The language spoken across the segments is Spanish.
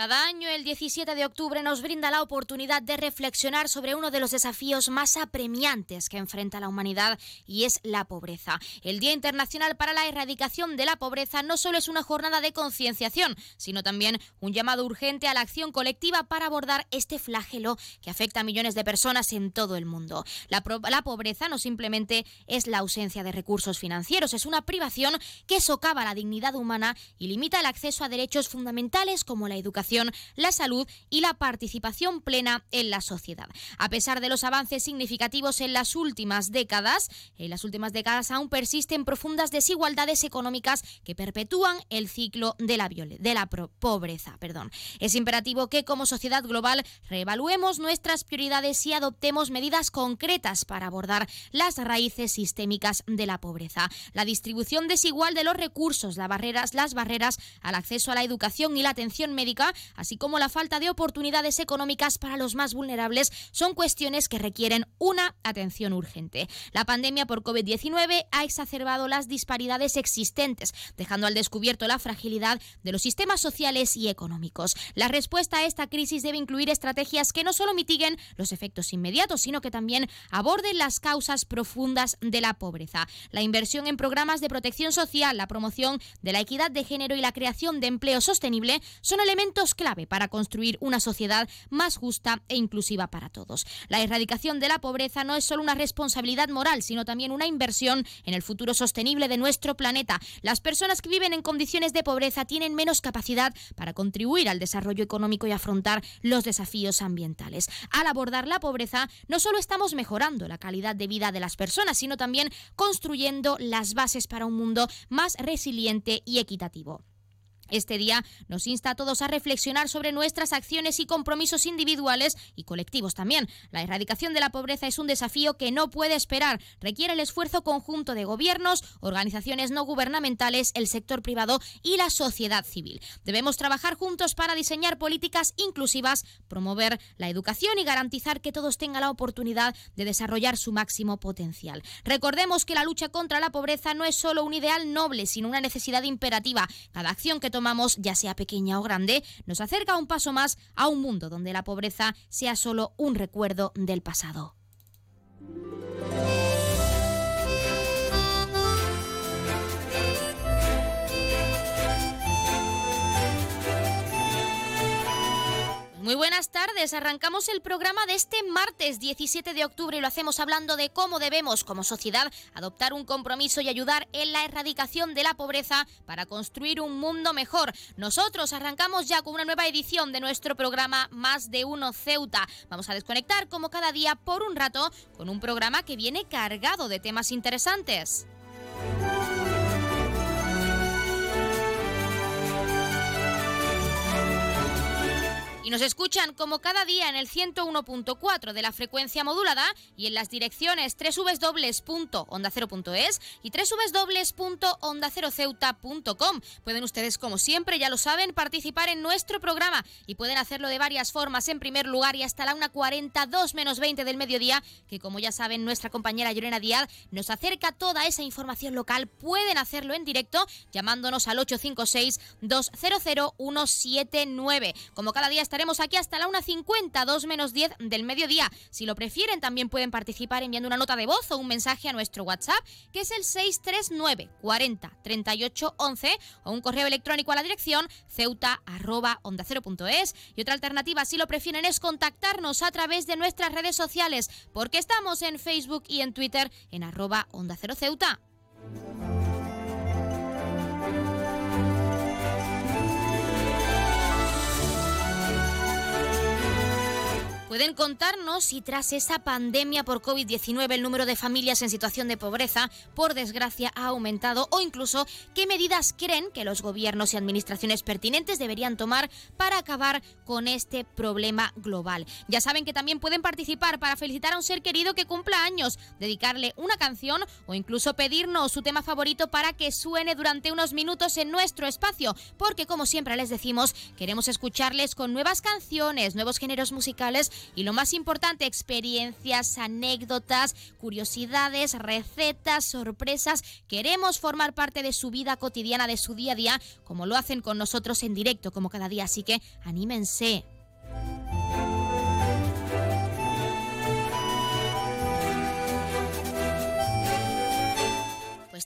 Cada año, el 17 de octubre, nos brinda la oportunidad de reflexionar sobre uno de los desafíos más apremiantes que enfrenta la humanidad y es la pobreza. El Día Internacional para la Erradicación de la Pobreza no solo es una jornada de concienciación, sino también un llamado urgente a la acción colectiva para abordar este flagelo que afecta a millones de personas en todo el mundo. La, pobreza no simplemente es la ausencia de recursos financieros, es una privación que socava la dignidad humana y limita el acceso a derechos fundamentales como la educación la salud y la participación plena en la sociedad. A pesar de los avances significativos en las últimas décadas, en las últimas décadas aún persisten profundas desigualdades económicas que perpetúan el ciclo de la, de la pobreza. Perdón. Es imperativo que como sociedad global reevaluemos nuestras prioridades y adoptemos medidas concretas para abordar las raíces sistémicas de la pobreza. La distribución desigual de los recursos, las barreras, las barreras al acceso a la educación y la atención médica así como la falta de oportunidades económicas para los más vulnerables, son cuestiones que requieren una atención urgente. La pandemia por COVID-19 ha exacerbado las disparidades existentes, dejando al descubierto la fragilidad de los sistemas sociales y económicos. La respuesta a esta crisis debe incluir estrategias que no solo mitiguen los efectos inmediatos, sino que también aborden las causas profundas de la pobreza. La inversión en programas de protección social, la promoción de la equidad de género y la creación de empleo sostenible son elementos clave para construir una sociedad más justa e inclusiva para todos. La erradicación de la pobreza no es solo una responsabilidad moral, sino también una inversión en el futuro sostenible de nuestro planeta. Las personas que viven en condiciones de pobreza tienen menos capacidad para contribuir al desarrollo económico y afrontar los desafíos ambientales. Al abordar la pobreza, no solo estamos mejorando la calidad de vida de las personas, sino también construyendo las bases para un mundo más resiliente y equitativo. Este día nos insta a todos a reflexionar sobre nuestras acciones y compromisos individuales y colectivos también. La erradicación de la pobreza es un desafío que no puede esperar. Requiere el esfuerzo conjunto de gobiernos, organizaciones no gubernamentales, el sector privado y la sociedad civil. Debemos trabajar juntos para diseñar políticas inclusivas, promover la educación y garantizar que todos tengan la oportunidad de desarrollar su máximo potencial. Recordemos que la lucha contra la pobreza no es solo un ideal noble, sino una necesidad imperativa. Cada acción que ya sea pequeña o grande, nos acerca un paso más a un mundo donde la pobreza sea solo un recuerdo del pasado. Muy buenas tardes. Arrancamos el programa de este martes 17 de octubre y lo hacemos hablando de cómo debemos como sociedad adoptar un compromiso y ayudar en la erradicación de la pobreza para construir un mundo mejor. Nosotros arrancamos ya con una nueva edición de nuestro programa Más de Uno Ceuta. Vamos a desconectar como cada día por un rato con un programa que viene cargado de temas interesantes. Nos escuchan como cada día en el 101.4 de la frecuencia modulada y en las direcciones www.ondacero.es y www.ondaceroceuta.com. Pueden ustedes, como siempre, ya lo saben, participar en nuestro programa y pueden hacerlo de varias formas. En primer lugar, y hasta la 1.42 menos 20 del mediodía, que como ya saben, nuestra compañera Llorena Díaz nos acerca toda esa información local. Pueden hacerlo en directo llamándonos al 856 200 179. Como cada día estaremos estaremos aquí hasta la 1.50, 2 menos 10 del mediodía. Si lo prefieren, también pueden participar enviando una nota de voz o un mensaje a nuestro WhatsApp, que es el 639 40 38 11, o un correo electrónico a la dirección ceuta arroba onda Y otra alternativa, si lo prefieren, es contactarnos a través de nuestras redes sociales, porque estamos en Facebook y en Twitter en arroba onda cero ceuta. Pueden contarnos si tras esa pandemia por COVID-19 el número de familias en situación de pobreza, por desgracia, ha aumentado o incluso qué medidas creen que los gobiernos y administraciones pertinentes deberían tomar para acabar con este problema global. Ya saben que también pueden participar para felicitar a un ser querido que cumpla años, dedicarle una canción o incluso pedirnos su tema favorito para que suene durante unos minutos en nuestro espacio, porque como siempre les decimos, queremos escucharles con nuevas canciones, nuevos géneros musicales y lo más importante, experiencias, anécdotas, curiosidades, recetas, sorpresas. Queremos formar parte de su vida cotidiana, de su día a día, como lo hacen con nosotros en directo, como cada día. Así que anímense.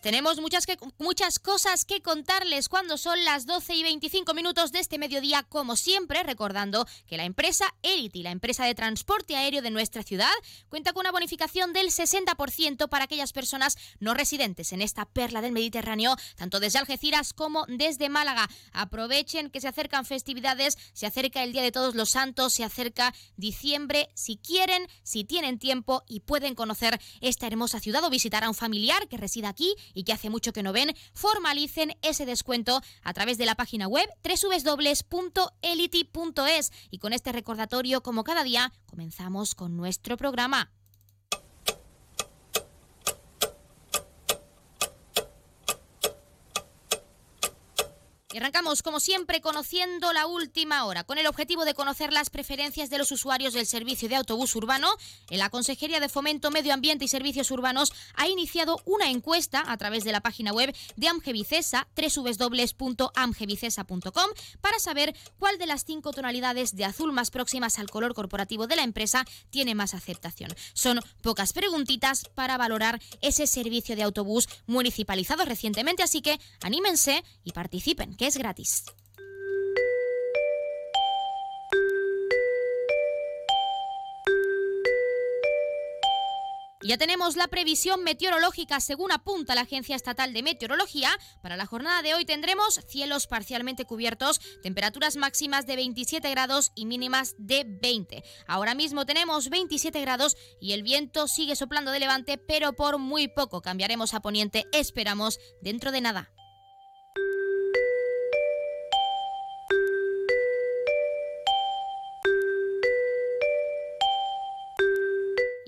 Tenemos muchas, muchas cosas que contarles cuando son las 12 y 25 minutos de este mediodía, como siempre, recordando que la empresa Elity, la empresa de transporte aéreo de nuestra ciudad, cuenta con una bonificación del 60% para aquellas personas no residentes en esta perla del Mediterráneo, tanto desde Algeciras como desde Málaga. Aprovechen que se acercan festividades, se acerca el Día de Todos los Santos, se acerca diciembre, si quieren, si tienen tiempo y pueden conocer esta hermosa ciudad o visitar a un familiar que resida aquí y que hace mucho que no ven, formalicen ese descuento a través de la página web www.elity.es. Y con este recordatorio, como cada día, comenzamos con nuestro programa. Y arrancamos, como siempre, conociendo la última hora. Con el objetivo de conocer las preferencias de los usuarios del servicio de autobús urbano, la Consejería de Fomento, Medio Ambiente y Servicios Urbanos ha iniciado una encuesta a través de la página web de Amgevicesa, www.amgevicesa.com, para saber cuál de las cinco tonalidades de azul más próximas al color corporativo de la empresa tiene más aceptación. Son pocas preguntitas para valorar ese servicio de autobús municipalizado recientemente, así que anímense y participen es gratis. Ya tenemos la previsión meteorológica según apunta la Agencia Estatal de Meteorología. Para la jornada de hoy tendremos cielos parcialmente cubiertos, temperaturas máximas de 27 grados y mínimas de 20. Ahora mismo tenemos 27 grados y el viento sigue soplando de levante, pero por muy poco cambiaremos a poniente, esperamos dentro de nada.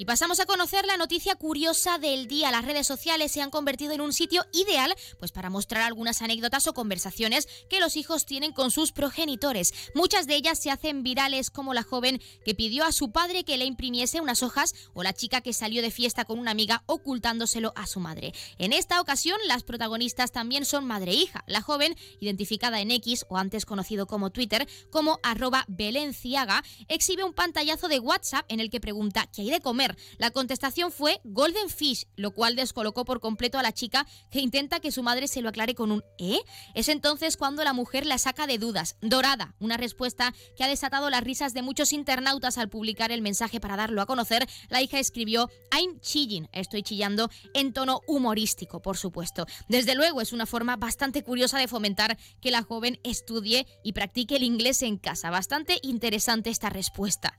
Pasamos a conocer la noticia curiosa del día. Las redes sociales se han convertido en un sitio ideal pues para mostrar algunas anécdotas o conversaciones que los hijos tienen con sus progenitores. Muchas de ellas se hacen virales como la joven que pidió a su padre que le imprimiese unas hojas o la chica que salió de fiesta con una amiga ocultándoselo a su madre. En esta ocasión las protagonistas también son madre e hija. La joven, identificada en X o antes conocido como Twitter como arroba Belenciaga, exhibe un pantallazo de WhatsApp en el que pregunta ¿qué hay de comer? La contestación fue Golden Fish, lo cual descolocó por completo a la chica que intenta que su madre se lo aclare con un ¿eh? Es entonces cuando la mujer la saca de dudas. Dorada, una respuesta que ha desatado las risas de muchos internautas al publicar el mensaje para darlo a conocer. La hija escribió I'm chilling, estoy chillando, en tono humorístico, por supuesto. Desde luego es una forma bastante curiosa de fomentar que la joven estudie y practique el inglés en casa. Bastante interesante esta respuesta.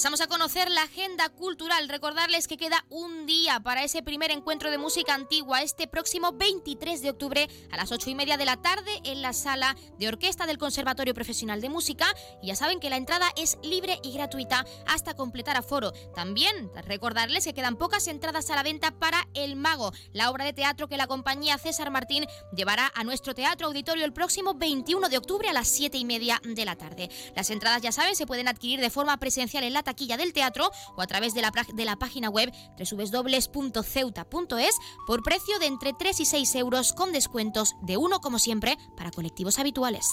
Pasamos a conocer la agenda cultural. Recordarles que queda un día para ese primer encuentro de música antigua este próximo 23 de octubre a las 8 y media de la tarde en la sala de orquesta del Conservatorio Profesional de Música. Y ya saben que la entrada es libre y gratuita hasta completar aforo. También recordarles que quedan pocas entradas a la venta para El Mago, la obra de teatro que la compañía César Martín llevará a nuestro teatro auditorio el próximo 21 de octubre a las 7 y media de la tarde. Las entradas, ya saben, se pueden adquirir de forma presencial en la taquilla del teatro o a través de la, de la página web www.ceuta.es por precio de entre 3 y 6 euros con descuentos de uno como siempre para colectivos habituales.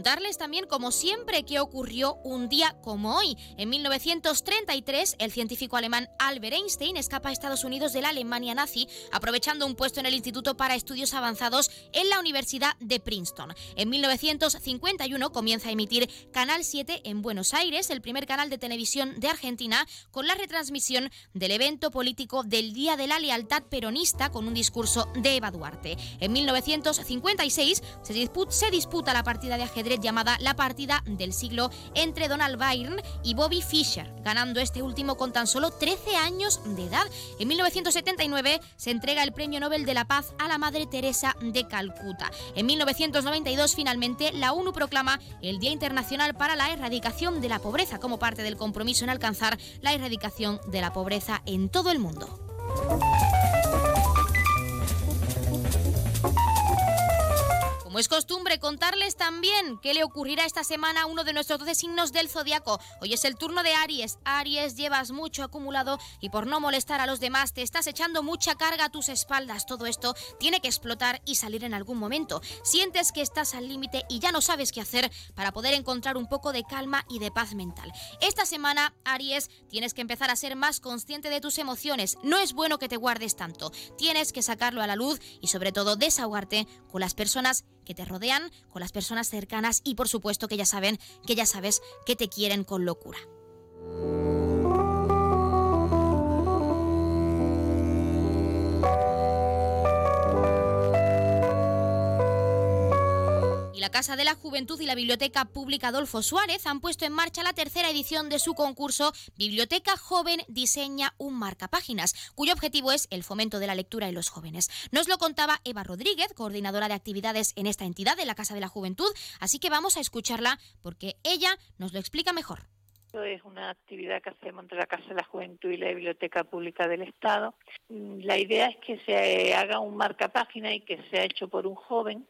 Contarles también, como siempre, que ocurrió un día como hoy. En 1933, el científico alemán Albert Einstein escapa a Estados Unidos de la Alemania nazi, aprovechando un puesto en el Instituto para Estudios Avanzados en la Universidad de Princeton. En 1951 comienza a emitir Canal 7 en Buenos Aires, el primer canal de televisión de Argentina, con la retransmisión del evento político del Día de la Lealtad Peronista con un discurso de Eva Duarte. En 1956 se disputa, se disputa la partida de ajedrez llamada La partida del siglo entre Donald Byrne y Bobby Fischer, ganando este último con tan solo 13 años de edad. En 1979 se entrega el Premio Nobel de la Paz a la Madre Teresa de Calcuta. En 1992 finalmente la ONU proclama el Día Internacional para la Erradicación de la Pobreza como parte del compromiso en alcanzar la erradicación de la pobreza en todo el mundo. Como es costumbre, contarles también qué le ocurrirá esta semana a uno de nuestros 12 signos del zodiaco. Hoy es el turno de Aries. Aries, llevas mucho acumulado y por no molestar a los demás te estás echando mucha carga a tus espaldas. Todo esto tiene que explotar y salir en algún momento. Sientes que estás al límite y ya no sabes qué hacer para poder encontrar un poco de calma y de paz mental. Esta semana, Aries, tienes que empezar a ser más consciente de tus emociones. No es bueno que te guardes tanto. Tienes que sacarlo a la luz y sobre todo desahogarte con las personas que te rodean, con las personas cercanas y por supuesto que ya saben, que ya sabes que te quieren con locura. La Casa de la Juventud y la Biblioteca Pública Adolfo Suárez han puesto en marcha la tercera edición de su concurso Biblioteca Joven Diseña un Marcapáginas, cuyo objetivo es el fomento de la lectura en los jóvenes. Nos lo contaba Eva Rodríguez, coordinadora de actividades en esta entidad de la Casa de la Juventud, así que vamos a escucharla porque ella nos lo explica mejor. Es una actividad que hacemos entre la Casa de la Juventud y la Biblioteca Pública del Estado. La idea es que se haga un marcapágina y que sea hecho por un joven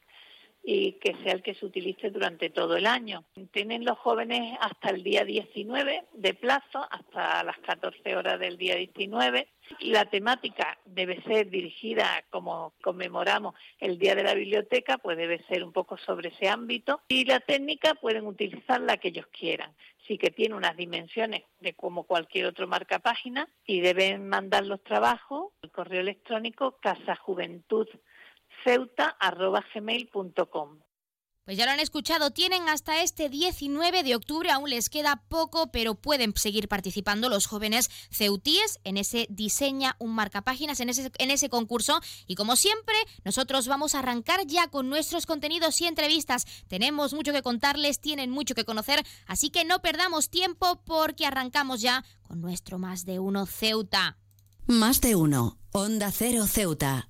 y que sea el que se utilice durante todo el año. Tienen los jóvenes hasta el día 19 de plazo, hasta las 14 horas del día 19. La temática debe ser dirigida, como conmemoramos el Día de la Biblioteca, pues debe ser un poco sobre ese ámbito. Y la técnica pueden utilizar la que ellos quieran. Sí que tiene unas dimensiones de como cualquier otro marca página y deben mandar los trabajos al correo electrónico casajuventud ceuta.gmail.com. Pues ya lo han escuchado, tienen hasta este 19 de octubre, aún les queda poco, pero pueden seguir participando los jóvenes ceutíes en ese diseña un marcapáginas, en ese, en ese concurso. Y como siempre, nosotros vamos a arrancar ya con nuestros contenidos y entrevistas. Tenemos mucho que contarles, tienen mucho que conocer, así que no perdamos tiempo porque arrancamos ya con nuestro Más de Uno Ceuta. Más de Uno, Onda Cero Ceuta.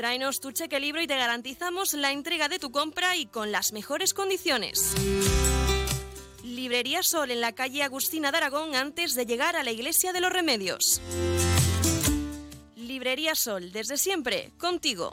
Tráenos tu cheque libro y te garantizamos la entrega de tu compra y con las mejores condiciones. Librería Sol en la calle Agustina de Aragón antes de llegar a la Iglesia de los Remedios. Librería Sol, desde siempre, contigo.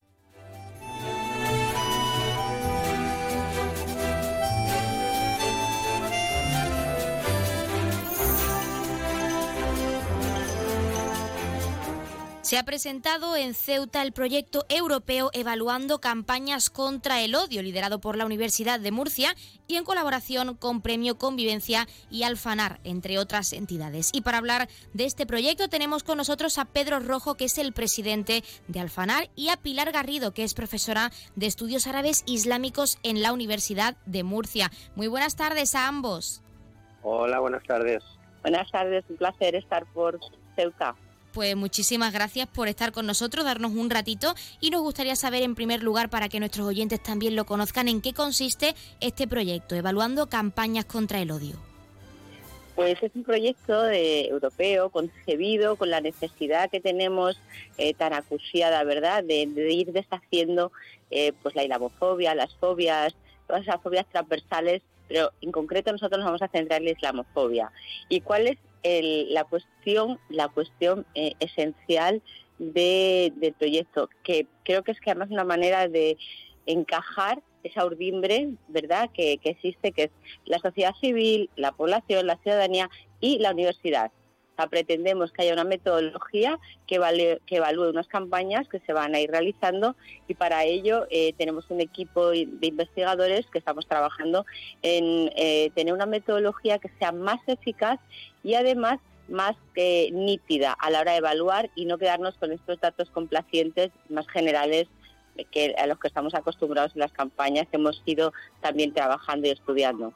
Se ha presentado en Ceuta el proyecto europeo Evaluando campañas contra el odio, liderado por la Universidad de Murcia y en colaboración con Premio Convivencia y Alfanar, entre otras entidades. Y para hablar de este proyecto tenemos con nosotros a Pedro Rojo, que es el presidente de Alfanar, y a Pilar Garrido, que es profesora de Estudios Árabes Islámicos en la Universidad de Murcia. Muy buenas tardes a ambos. Hola, buenas tardes. Buenas tardes, un placer estar por Ceuta. Pues muchísimas gracias por estar con nosotros, darnos un ratito y nos gustaría saber en primer lugar, para que nuestros oyentes también lo conozcan, en qué consiste este proyecto, evaluando campañas contra el odio. Pues es un proyecto europeo concebido con la necesidad que tenemos eh, tan acuciada, ¿verdad?, de, ir deshaciendo eh, pues la islamofobia, las fobias, todas esas fobias transversales, pero en concreto nosotros nos vamos a centrar en la islamofobia. ¿Y cuál es la cuestión, la cuestión eh, esencial de, del proyecto, que creo que es que además una manera de encajar esa urdimbre, ¿verdad?, que, que existe, que es la sociedad civil, la población, la ciudadanía y la universidad pretendemos que haya una metodología que, evalúe unas campañas que se van a ir realizando y para ello eh, tenemos un equipo de investigadores que estamos trabajando en eh, tener una metodología que sea más eficaz y además más nítida a la hora de evaluar y no quedarnos con estos datos complacientes más generales que a los que estamos acostumbrados en las campañas que hemos ido también trabajando y estudiando.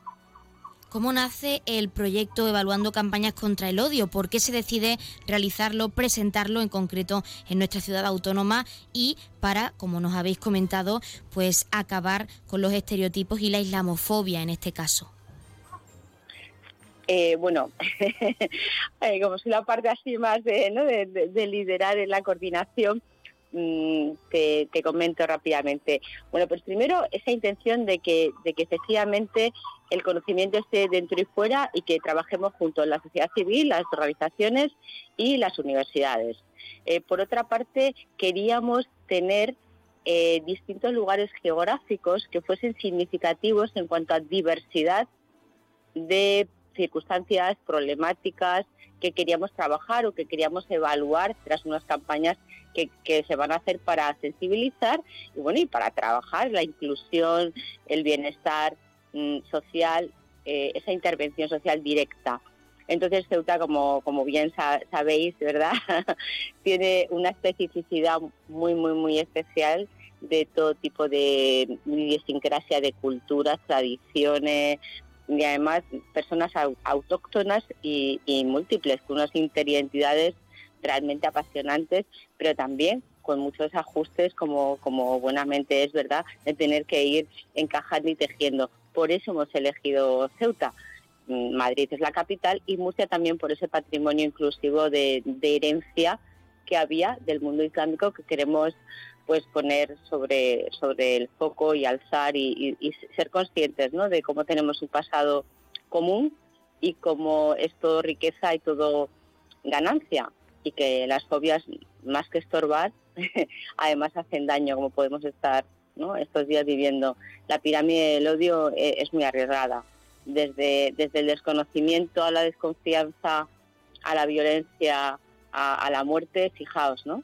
¿Cómo nace el proyecto Evaluando Campañas contra el Odio? ¿Por qué se decide realizarlo, presentarlo en concreto en nuestra ciudad autónoma y para, como nos habéis comentado, pues acabar con los estereotipos y la islamofobia en este caso? Eh, bueno, eh, como soy la parte así más de, ¿no? de, liderar en la coordinación, mm, te, comento rápidamente. Bueno, pues primero esa intención de que, de que efectivamente el conocimiento esté dentro y fuera y que trabajemos junto a la sociedad civil, las organizaciones y las universidades. Eh, por otra parte, queríamos tener eh, distintos lugares geográficos que fuesen significativos en cuanto a diversidad de circunstancias, problemáticas que queríamos trabajar o que queríamos evaluar tras unas campañas que, que, se van a hacer para sensibilizar y bueno y para trabajar la inclusión, el bienestar Mm, social, eh, esa intervención social directa. Entonces Ceuta, como, como bien sabéis, ¿verdad? Tiene una especificidad muy, muy, muy especial de todo tipo de idiosincrasia de culturas, tradiciones y además personas autóctonas y, y múltiples, con unas interidades realmente apasionantes, pero también con muchos ajustes como, como buenamente es, ¿verdad?, de tener que ir encajando y tejiendo. Por eso hemos elegido Ceuta. Mm, Madrid es la capital y Murcia también por ese patrimonio inclusivo de, herencia que había del mundo islámico que queremos pues poner sobre, sobre el foco y alzar y, ser conscientes ¿no? de cómo tenemos un pasado común y cómo es todo riqueza y todo ganancia y que las fobias más que estorbar además hacen daño como podemos estar estos días viviendo. La pirámide del odio eh, es muy arriesgada, desde, desde el desconocimiento a la desconfianza, a la violencia, a, la muerte, fijaos, ¿no?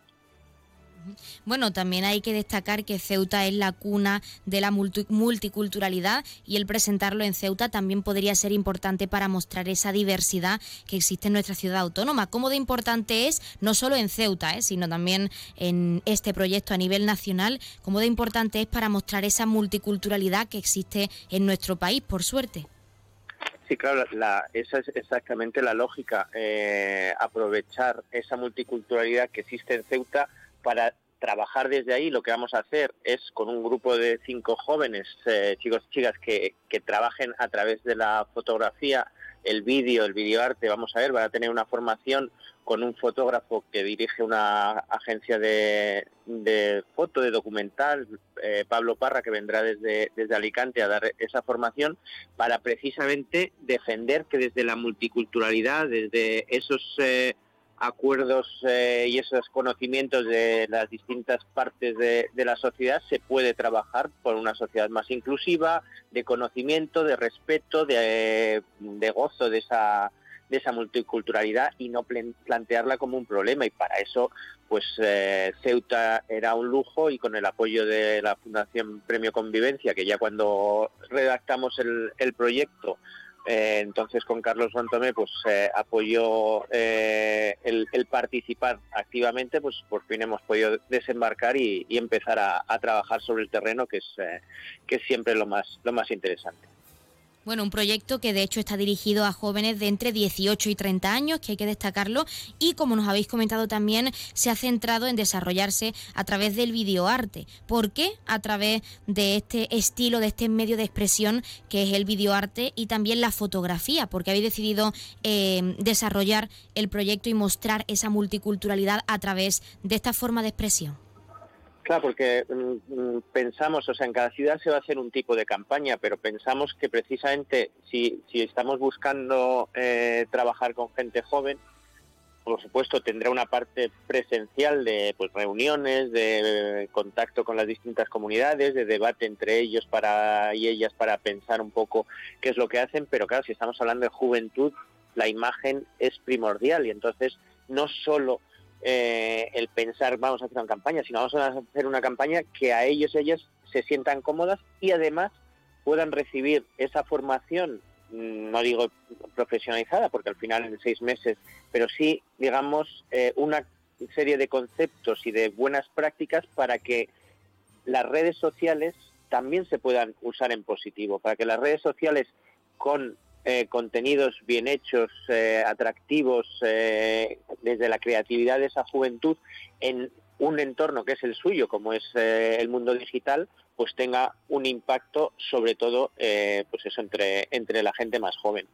Bueno, también hay que destacar que Ceuta es la cuna de la multiculturalidad y el presentarlo en Ceuta también podría ser importante para mostrar esa diversidad que existe en nuestra ciudad autónoma. Cómo de importante es, no solo en Ceuta, ¿eh? sino también en este proyecto a nivel nacional, cómo de importante es para mostrar esa multiculturalidad que existe en nuestro país, por suerte. Sí, claro, esa es exactamente la lógica, eh, aprovechar esa multiculturalidad que existe en Ceuta para trabajar desde ahí. Lo que vamos a hacer es con un grupo de cinco jóvenes, eh, chicos y chicas, que, trabajen a través de la fotografía, el vídeo, el videoarte, vamos a ver, van a tener una formación con un fotógrafo que dirige una agencia de, foto, de documental, eh, Pablo Parra, que vendrá desde, desde Alicante a dar esa formación para precisamente defender que desde la multiculturalidad, desde esos... Eh, acuerdos eh, y esos conocimientos de las distintas partes de, la sociedad se puede trabajar por una sociedad más inclusiva, de conocimiento, de respeto, de, gozo de esa de esa multiculturalidad y no plantearla como un problema. Y para eso pues eh, Ceuta era un lujo y con el apoyo de la Fundación Premio Convivencia que ya cuando redactamos el, el proyecto eh, entonces con Carlos Santomé pues eh, apoyó eh, el, participar activamente, pues por fin hemos podido desembarcar y, empezar a, a, trabajar sobre el terreno que es, que es siempre lo más, lo más interesante. Bueno, un proyecto que de hecho está dirigido a jóvenes de entre 18 y 30 años, que hay que destacarlo, y como nos habéis comentado también, se ha centrado en desarrollarse a través del videoarte. ¿Por qué? A través de este estilo, de este medio de expresión que es el videoarte y también la fotografía, porque habéis decidido eh, desarrollar el proyecto y mostrar esa multiculturalidad a través de esta forma de expresión. Claro, porque mm, mm, pensamos, o sea, en cada ciudad se va a hacer un tipo de campaña, pero pensamos que precisamente si, si estamos buscando eh, trabajar con gente joven, por supuesto tendrá una parte presencial de pues, reuniones, de contacto con las distintas comunidades, de debate entre ellos para y ellas para pensar un poco qué es lo que hacen, pero claro, si estamos hablando de juventud, la imagen es primordial y entonces no solo eh, el pensar vamos a hacer una campaña, sino vamos a hacer una campaña que a ellos y ellas se sientan cómodas y además puedan recibir esa formación, mm, no digo profesionalizada, porque al final en seis meses, pero sí, digamos, eh, una serie de conceptos y de buenas prácticas para que las redes sociales también se puedan usar en positivo, para que las redes sociales con eh, contenidos bien hechos, eh, atractivos, eh, desde la creatividad de esa juventud, en un entorno que es el suyo, como es el mundo digital, pues tenga un impacto sobre todo pues eso entre, entre la gente más joven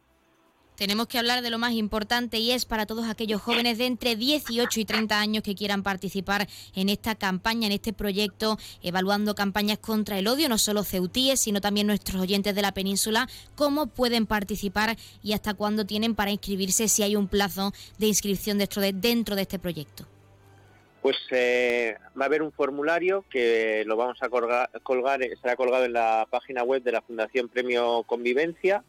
tenemos que hablar de lo más importante y es para todos aquellos jóvenes de entre 18 y 30 años que quieran participar en esta campaña, en este proyecto, evaluando campañas contra el odio, no solo ceutíes, sino también nuestros oyentes de la península, cómo pueden participar y hasta cuándo tienen para inscribirse, si hay un plazo de inscripción dentro de, dentro de este proyecto. Pues eh, va a haber un formulario que lo vamos a colgar, colgar, estará colgado en la página web de la Fundación Premio Convivencia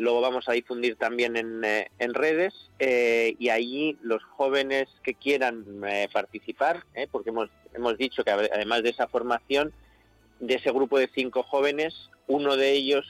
Luego vamos a difundir también en, eh, redes eh, y allí los jóvenes que quieran eh, participar, porque hemos, hemos dicho que además de esa formación, de ese grupo de cinco jóvenes, uno de ellos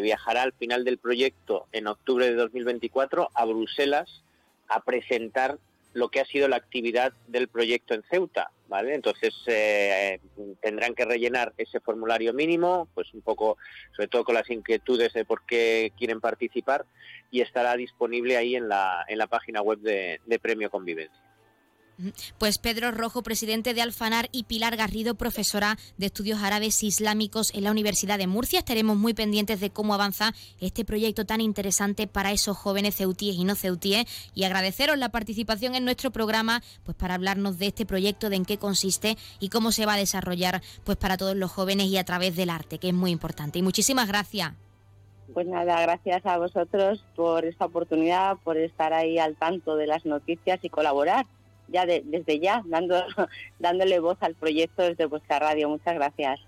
viajará al final del proyecto en octubre de 2024 a Bruselas a presentar lo que ha sido la actividad del proyecto en Ceuta, Entonces eh, tendrán que rellenar ese formulario mínimo, pues un poco, sobre todo con las inquietudes de por qué quieren participar y estará disponible ahí en la, en la página web de Premio Convivencia. Pues Pedro Rojo, presidente de Alfanar, y Pilar Garrido, profesora de Estudios Árabes Islámicos en la Universidad de Murcia. Estaremos muy pendientes de cómo avanza este proyecto tan interesante para esos jóvenes ceutíes y no ceutíes y agradeceros la participación en nuestro programa pues para hablarnos de este proyecto, de en qué consiste y cómo se va a desarrollar pues para todos los jóvenes y a través del arte, que es muy importante. Y muchísimas gracias. Pues nada, gracias a vosotros por esta oportunidad, por estar ahí al tanto de las noticias y colaborar ya desde ya, dando, dándole voz al proyecto desde vuestra radio. Muchas gracias.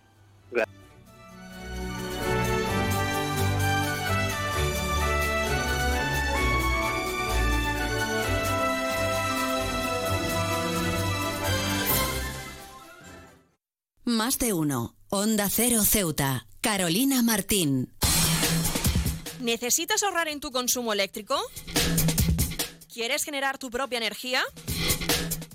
Más de uno. Onda Cero Ceuta. Carolina Martín. ¿Necesitas ahorrar en tu consumo eléctrico? ¿Quieres generar tu propia energía?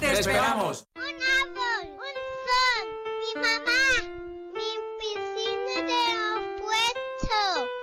¡Te esperamos!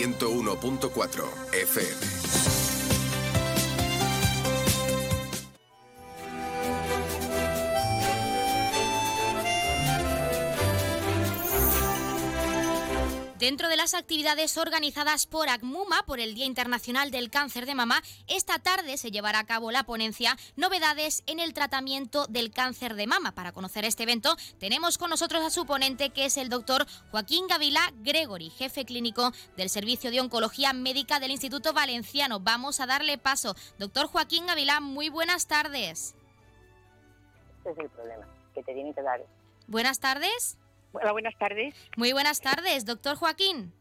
101.4 FM. Dentro de las actividades organizadas por ACMUMA por el Día Internacional del Cáncer de Mama, esta tarde se llevará a cabo la ponencia Novedades en el tratamiento del cáncer de mama. Para conocer este evento tenemos con nosotros a su ponente que es el doctor Joaquín Gavilá Gregory, jefe clínico del Servicio de Oncología Médica del Instituto Valenciano. Vamos a darle paso. Doctor Joaquín Gavilá, muy buenas tardes. Este es el problema, que te tiene que dar. Buenas tardes. Hola, buenas tardes. Muy buenas tardes, doctor Joaquín.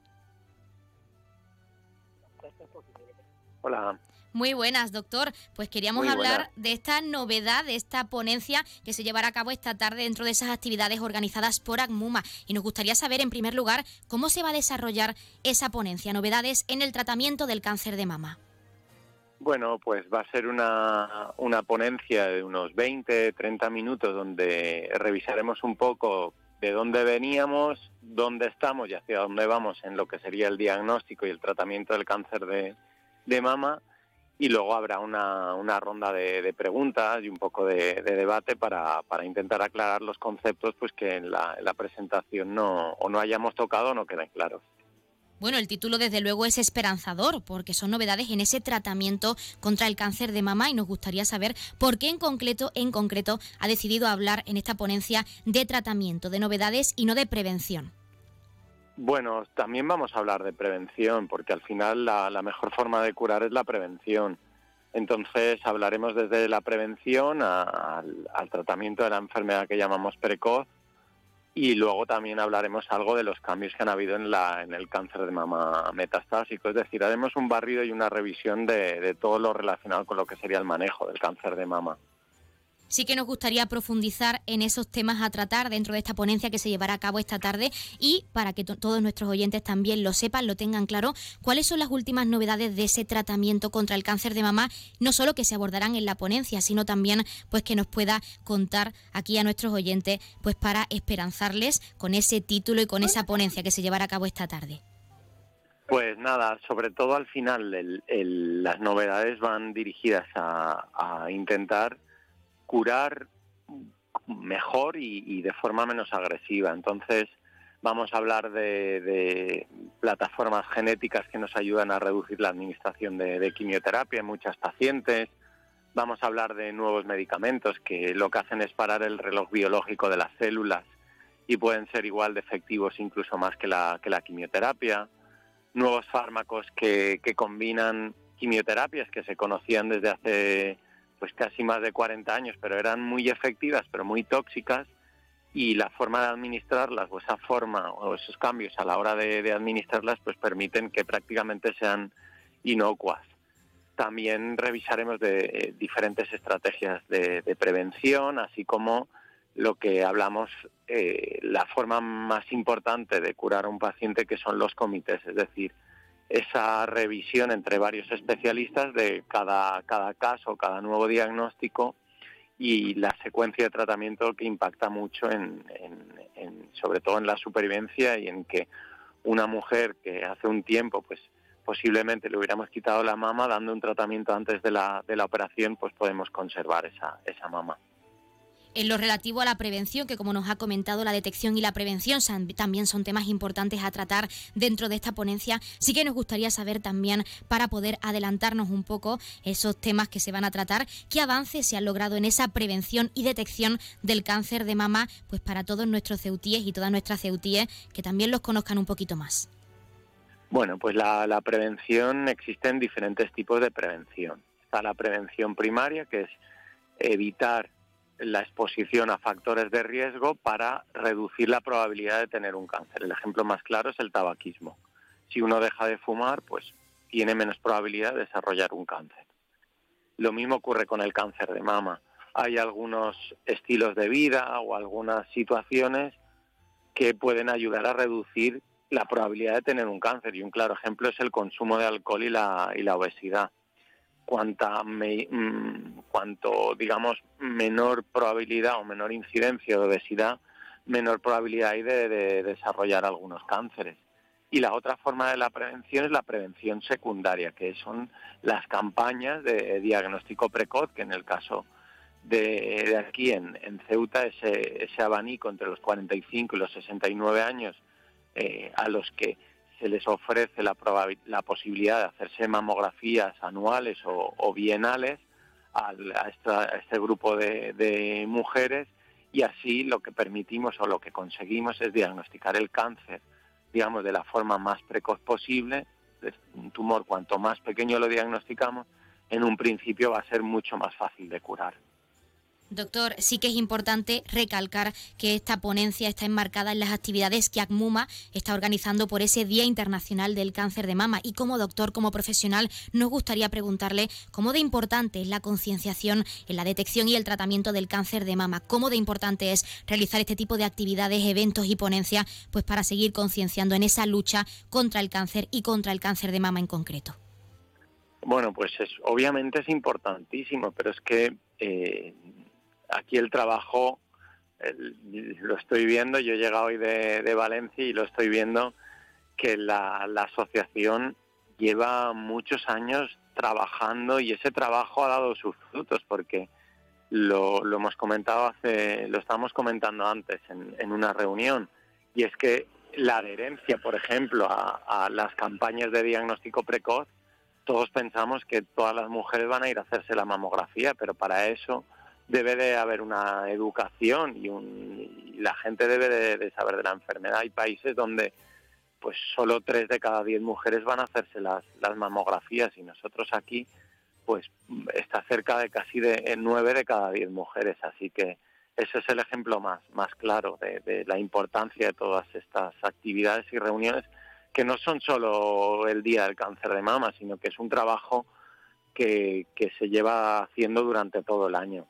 Hola. Muy buenas, doctor. Pues queríamos Muy hablar de esta novedad, de esta ponencia que se llevará a cabo esta tarde dentro de esas actividades organizadas por ACMUMA. Y nos gustaría saber, en primer lugar, cómo se va a desarrollar esa ponencia, novedades en el tratamiento del cáncer de mama. Bueno, pues va a ser una, una ponencia de unos 20, 30 minutos donde revisaremos un poco de dónde veníamos, dónde estamos y hacia dónde vamos en lo que sería el diagnóstico y el tratamiento del cáncer de, de mama. Y luego habrá una, una ronda de, preguntas y un poco de, de debate para, para intentar aclarar los conceptos pues que en la, en la presentación no, o no hayamos tocado o no queden claros. Bueno, el título desde luego es esperanzador porque son novedades en ese tratamiento contra el cáncer de mama y nos gustaría saber por qué en concreto, en concreto ha decidido hablar en esta ponencia de tratamiento, de novedades y no de prevención. Bueno, también vamos a hablar de prevención porque al final la, mejor forma de curar es la prevención. Entonces hablaremos desde la prevención al tratamiento de la enfermedad que llamamos precoz y luego también hablaremos algo de los cambios que han habido en, la, en el cáncer de mama metastásico, es decir, haremos un barrido y una revisión de, de todo lo relacionado con lo que sería el manejo del cáncer de mama sí que nos gustaría profundizar en esos temas a tratar dentro de esta ponencia que se llevará a cabo esta tarde y para que todos nuestros oyentes también lo sepan, lo tengan claro, cuáles son las últimas novedades de ese tratamiento contra el cáncer de mama, no solo que se abordarán en la ponencia, sino también pues que nos pueda contar aquí a nuestros oyentes pues para esperanzarles con ese título y con esa ponencia que se llevará a cabo esta tarde. Pues nada, sobre todo al final las novedades van dirigidas a intentar curar mejor y, de forma menos agresiva. Entonces, vamos a hablar de, plataformas genéticas que nos ayudan a reducir la administración de, quimioterapia en muchas pacientes. Vamos a hablar de nuevos medicamentos que lo que hacen es parar el reloj biológico de las células y pueden ser igual de efectivos incluso más que la, que la quimioterapia. Nuevos fármacos que, que combinan quimioterapias que se conocían desde hace pues casi más de 40 años, pero eran muy efectivas, pero muy tóxicas, y la forma de administrarlas, o esa forma, o esos cambios a la hora de, administrarlas, pues permiten que prácticamente sean inocuas. También revisaremos de eh, diferentes estrategias de, prevención, así como lo que hablamos, eh, la forma más importante de curar a un paciente, que son los comités, es decir, esa revisión entre varios especialistas de cada, cada caso, cada nuevo diagnóstico y la secuencia de tratamiento que impacta mucho en, sobre todo en la supervivencia y en que una mujer que hace un tiempo pues posiblemente le hubiéramos quitado la mama dando un tratamiento antes de la, de la operación pues podemos conservar esa, esa mama. En lo relativo a la prevención, que como nos ha comentado, la detección y la prevención también son temas importantes a tratar dentro de esta ponencia, sí que nos gustaría saber también, para poder adelantarnos un poco esos temas que se van a tratar, qué avances se han logrado en esa prevención y detección del cáncer de mama, pues para todos nuestros ceutíes y todas nuestras ceutíes, que también los conozcan un poquito más. Bueno, pues la, la prevención, existen diferentes tipos de prevención. Está la prevención primaria, que es evitar la exposición a factores de riesgo para reducir la probabilidad de tener un cáncer. El ejemplo más claro es el tabaquismo. Si uno deja de fumar, pues tiene menos probabilidad de desarrollar un cáncer. Lo mismo ocurre con el cáncer de mama. Hay algunos estilos de vida o algunas situaciones que pueden ayudar a reducir la probabilidad de tener un cáncer. Y un claro ejemplo es el consumo de alcohol y la, y la obesidad cuanta mm, cuanto digamos menor probabilidad o menor incidencia de obesidad, menor probabilidad hay de, desarrollar algunos cánceres. Y la otra forma de la prevención es la prevención secundaria, que son las campañas de diagnóstico precoz, que en el caso de, aquí en, Ceuta, ese, ese abanico entre los 45 y los 69 años, eh, a los que se les ofrece la, la posibilidad de hacerse mamografías anuales o, bienales a, este grupo de, mujeres y así lo que permitimos o lo que conseguimos es diagnosticar el cáncer, digamos, de la forma más precoz posible. Un tumor, cuanto más pequeño lo diagnosticamos, en un principio va a ser mucho más fácil de curar. Doctor, sí que es importante recalcar que esta ponencia está enmarcada en las actividades que ACMUMA está organizando por ese Día Internacional del Cáncer de Mama. Y como doctor, como profesional, nos gustaría preguntarle cómo de importante es la concienciación en la detección y el tratamiento del cáncer de mama. Cómo de importante es realizar este tipo de actividades, eventos y ponencias, pues para seguir concienciando en esa lucha contra el cáncer y contra el cáncer de mama en concreto. Bueno, pues es, obviamente es importantísimo, pero es que eh, aquí el trabajo lo estoy viendo, yo he llegado hoy de, Valencia y lo estoy viendo que la, asociación lleva muchos años trabajando y ese trabajo ha dado sus frutos porque lo, hemos comentado hace, lo estábamos comentando antes en, una reunión. Y es que la adherencia, por ejemplo, a, las campañas de diagnóstico precoz, todos pensamos que todas las mujeres van a ir a hacerse la mamografía, pero para eso debe de haber una educación y, un, la gente debe de, saber de la enfermedad. Hay países donde pues solo tres de cada diez mujeres van a hacerse las, mamografías y nosotros aquí pues está cerca de casi de nueve de cada diez mujeres, así que ese es el ejemplo más, más claro de, la importancia de todas estas actividades y reuniones que no son solo el día del cáncer de mama, sino que es un trabajo que se lleva haciendo durante todo el año.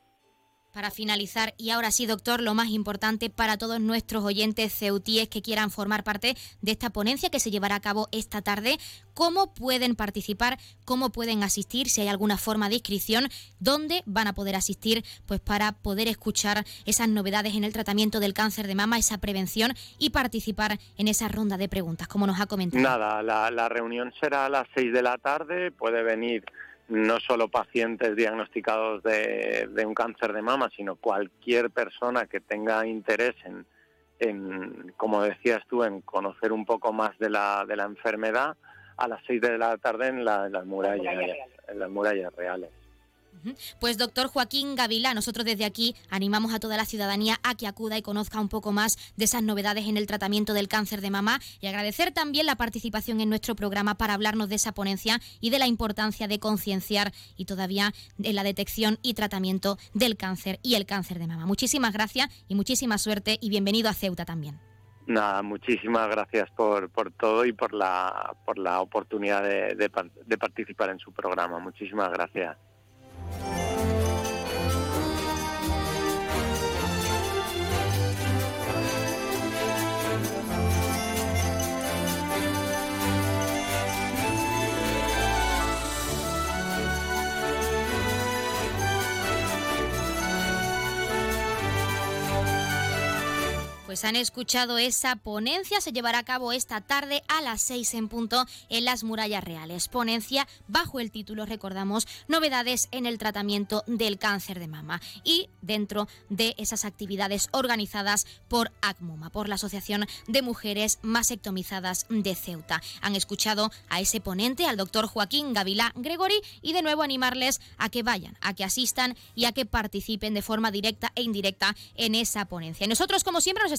Para finalizar, y ahora sí, doctor, lo más importante para todos nuestros oyentes ceutíes que quieran formar parte de esta ponencia que se llevará a cabo esta tarde, ¿cómo pueden participar? ¿Cómo pueden asistir? Si hay alguna forma de inscripción, ¿dónde van a poder asistir? Pues para poder escuchar esas novedades en el tratamiento del cáncer de mama, esa prevención y participar en esa ronda de preguntas, como nos ha comentado. Nada, la, reunión será a las seis de la tarde, puede venir no solo pacientes diagnosticados de, un cáncer de mama, sino cualquier persona que tenga interés en, como decías tú, en conocer un poco más de la, de la enfermedad, a las seis de la tarde en, las murallas, en las murallas reales. Pues doctor Joaquín Gavilá, nosotros desde aquí animamos a toda la ciudadanía a que acuda y conozca un poco más de esas novedades en el tratamiento del cáncer de mama y agradecer también la participación en nuestro programa para hablarnos de esa ponencia y de la importancia de concienciar y todavía en la detección y tratamiento del cáncer y el cáncer de mama. Muchísimas gracias y muchísima suerte y bienvenido a Ceuta también. Nada, muchísimas gracias por, por todo y por la, por la oportunidad de participar en su programa. Muchísimas gracias. 了。Pues han escuchado esa ponencia, se llevará a cabo esta tarde a las seis en punto en las murallas reales. Ponencia bajo el título, recordamos, Novedades en el tratamiento del cáncer de mama. Y dentro de esas actividades organizadas por ACMUMA, por la Asociación de Mujeres Masectomizadas de Ceuta. Han escuchado a ese ponente, al doctor Joaquín Gavilá Gregori, y de nuevo animarles a que vayan, a que asistan y a que participen de forma directa e indirecta en esa ponencia. nosotros, como siempre, nos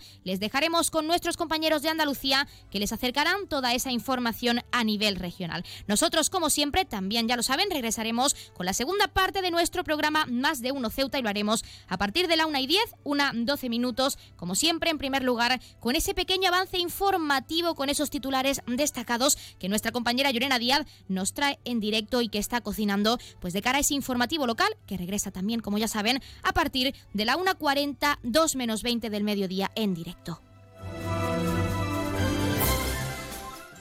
les dejaremos con nuestros compañeros de Andalucía que les acercarán toda esa información a nivel regional. Nosotros, como siempre, también ya lo saben, regresaremos con la segunda parte de nuestro programa Más de Uno Ceuta y lo haremos a partir de la 1 y 10, una 12 minutos, como siempre, en primer lugar, con ese pequeño avance informativo, con esos titulares destacados que nuestra compañera Llorena Díaz nos trae en directo y que está cocinando, pues de cara a ese informativo local, que regresa también, como ya saben, a partir de la 1.40, 2 menos 20 del mediodía directo.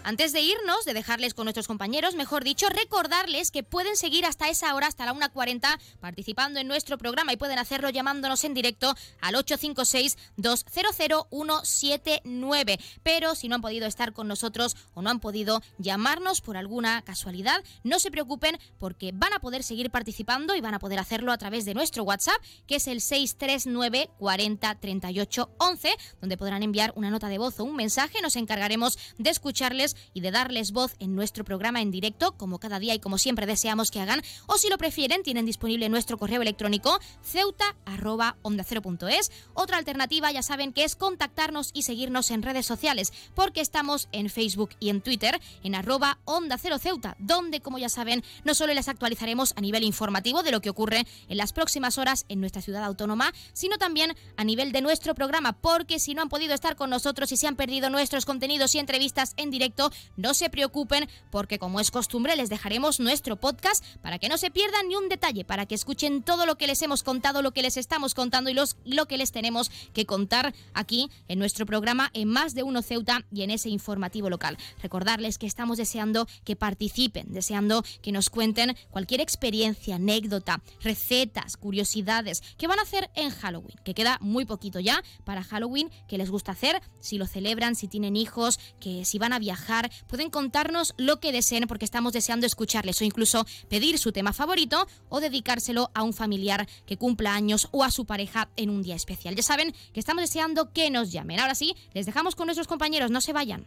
Antes de irnos, de dejarles con nuestros compañeros, mejor dicho, recordarles que pueden seguir hasta esa hora, hasta la 1.40, participando en nuestro programa y pueden hacerlo llamándonos en directo al 856-200-179. Pero si no han podido estar con nosotros o no han podido llamarnos por alguna casualidad, no se preocupen porque van a poder seguir participando y van a poder hacerlo a través de nuestro WhatsApp, que es el 639 40 38 11, donde podrán enviar una nota de voz o un mensaje. Nos encargaremos de escucharles y de darles voz en nuestro programa en directo, como cada día y como siempre deseamos que hagan, o si lo prefieren, tienen disponible nuestro correo electrónico ceuta.onda0.es. Otra alternativa, ya saben que es contactarnos y seguirnos en redes sociales, porque estamos en Facebook y en Twitter, en arroba Onda Cero Ceuta, donde, como ya saben, no solo les actualizaremos a nivel informativo de lo que ocurre en las próximas horas en nuestra ciudad autónoma, sino también a nivel de nuestro programa, porque si no han podido estar con nosotros y se han perdido nuestros contenidos y entrevistas en directo, no se preocupen porque como es costumbre les dejaremos nuestro podcast para que no se pierdan ni un detalle, para que escuchen todo lo que les hemos contado, lo que les estamos contando y los, lo que les tenemos que contar aquí en nuestro programa en Más de Uno Ceuta y en ese informativo local. Recordarles que estamos deseando que participen, deseando que nos cuenten cualquier experiencia, anécdota, recetas, curiosidades que van a hacer en Halloween, que queda muy poquito ya para Halloween, que les gusta hacer, si lo celebran, si tienen hijos, que si van a viajar, pueden contarnos lo que deseen porque estamos deseando escucharles o incluso pedir su tema favorito o dedicárselo a un familiar que cumpla años o a su pareja en un día especial. Ya saben que estamos deseando que nos llamen. Ahora sí, les dejamos con nuestros compañeros, no se vayan.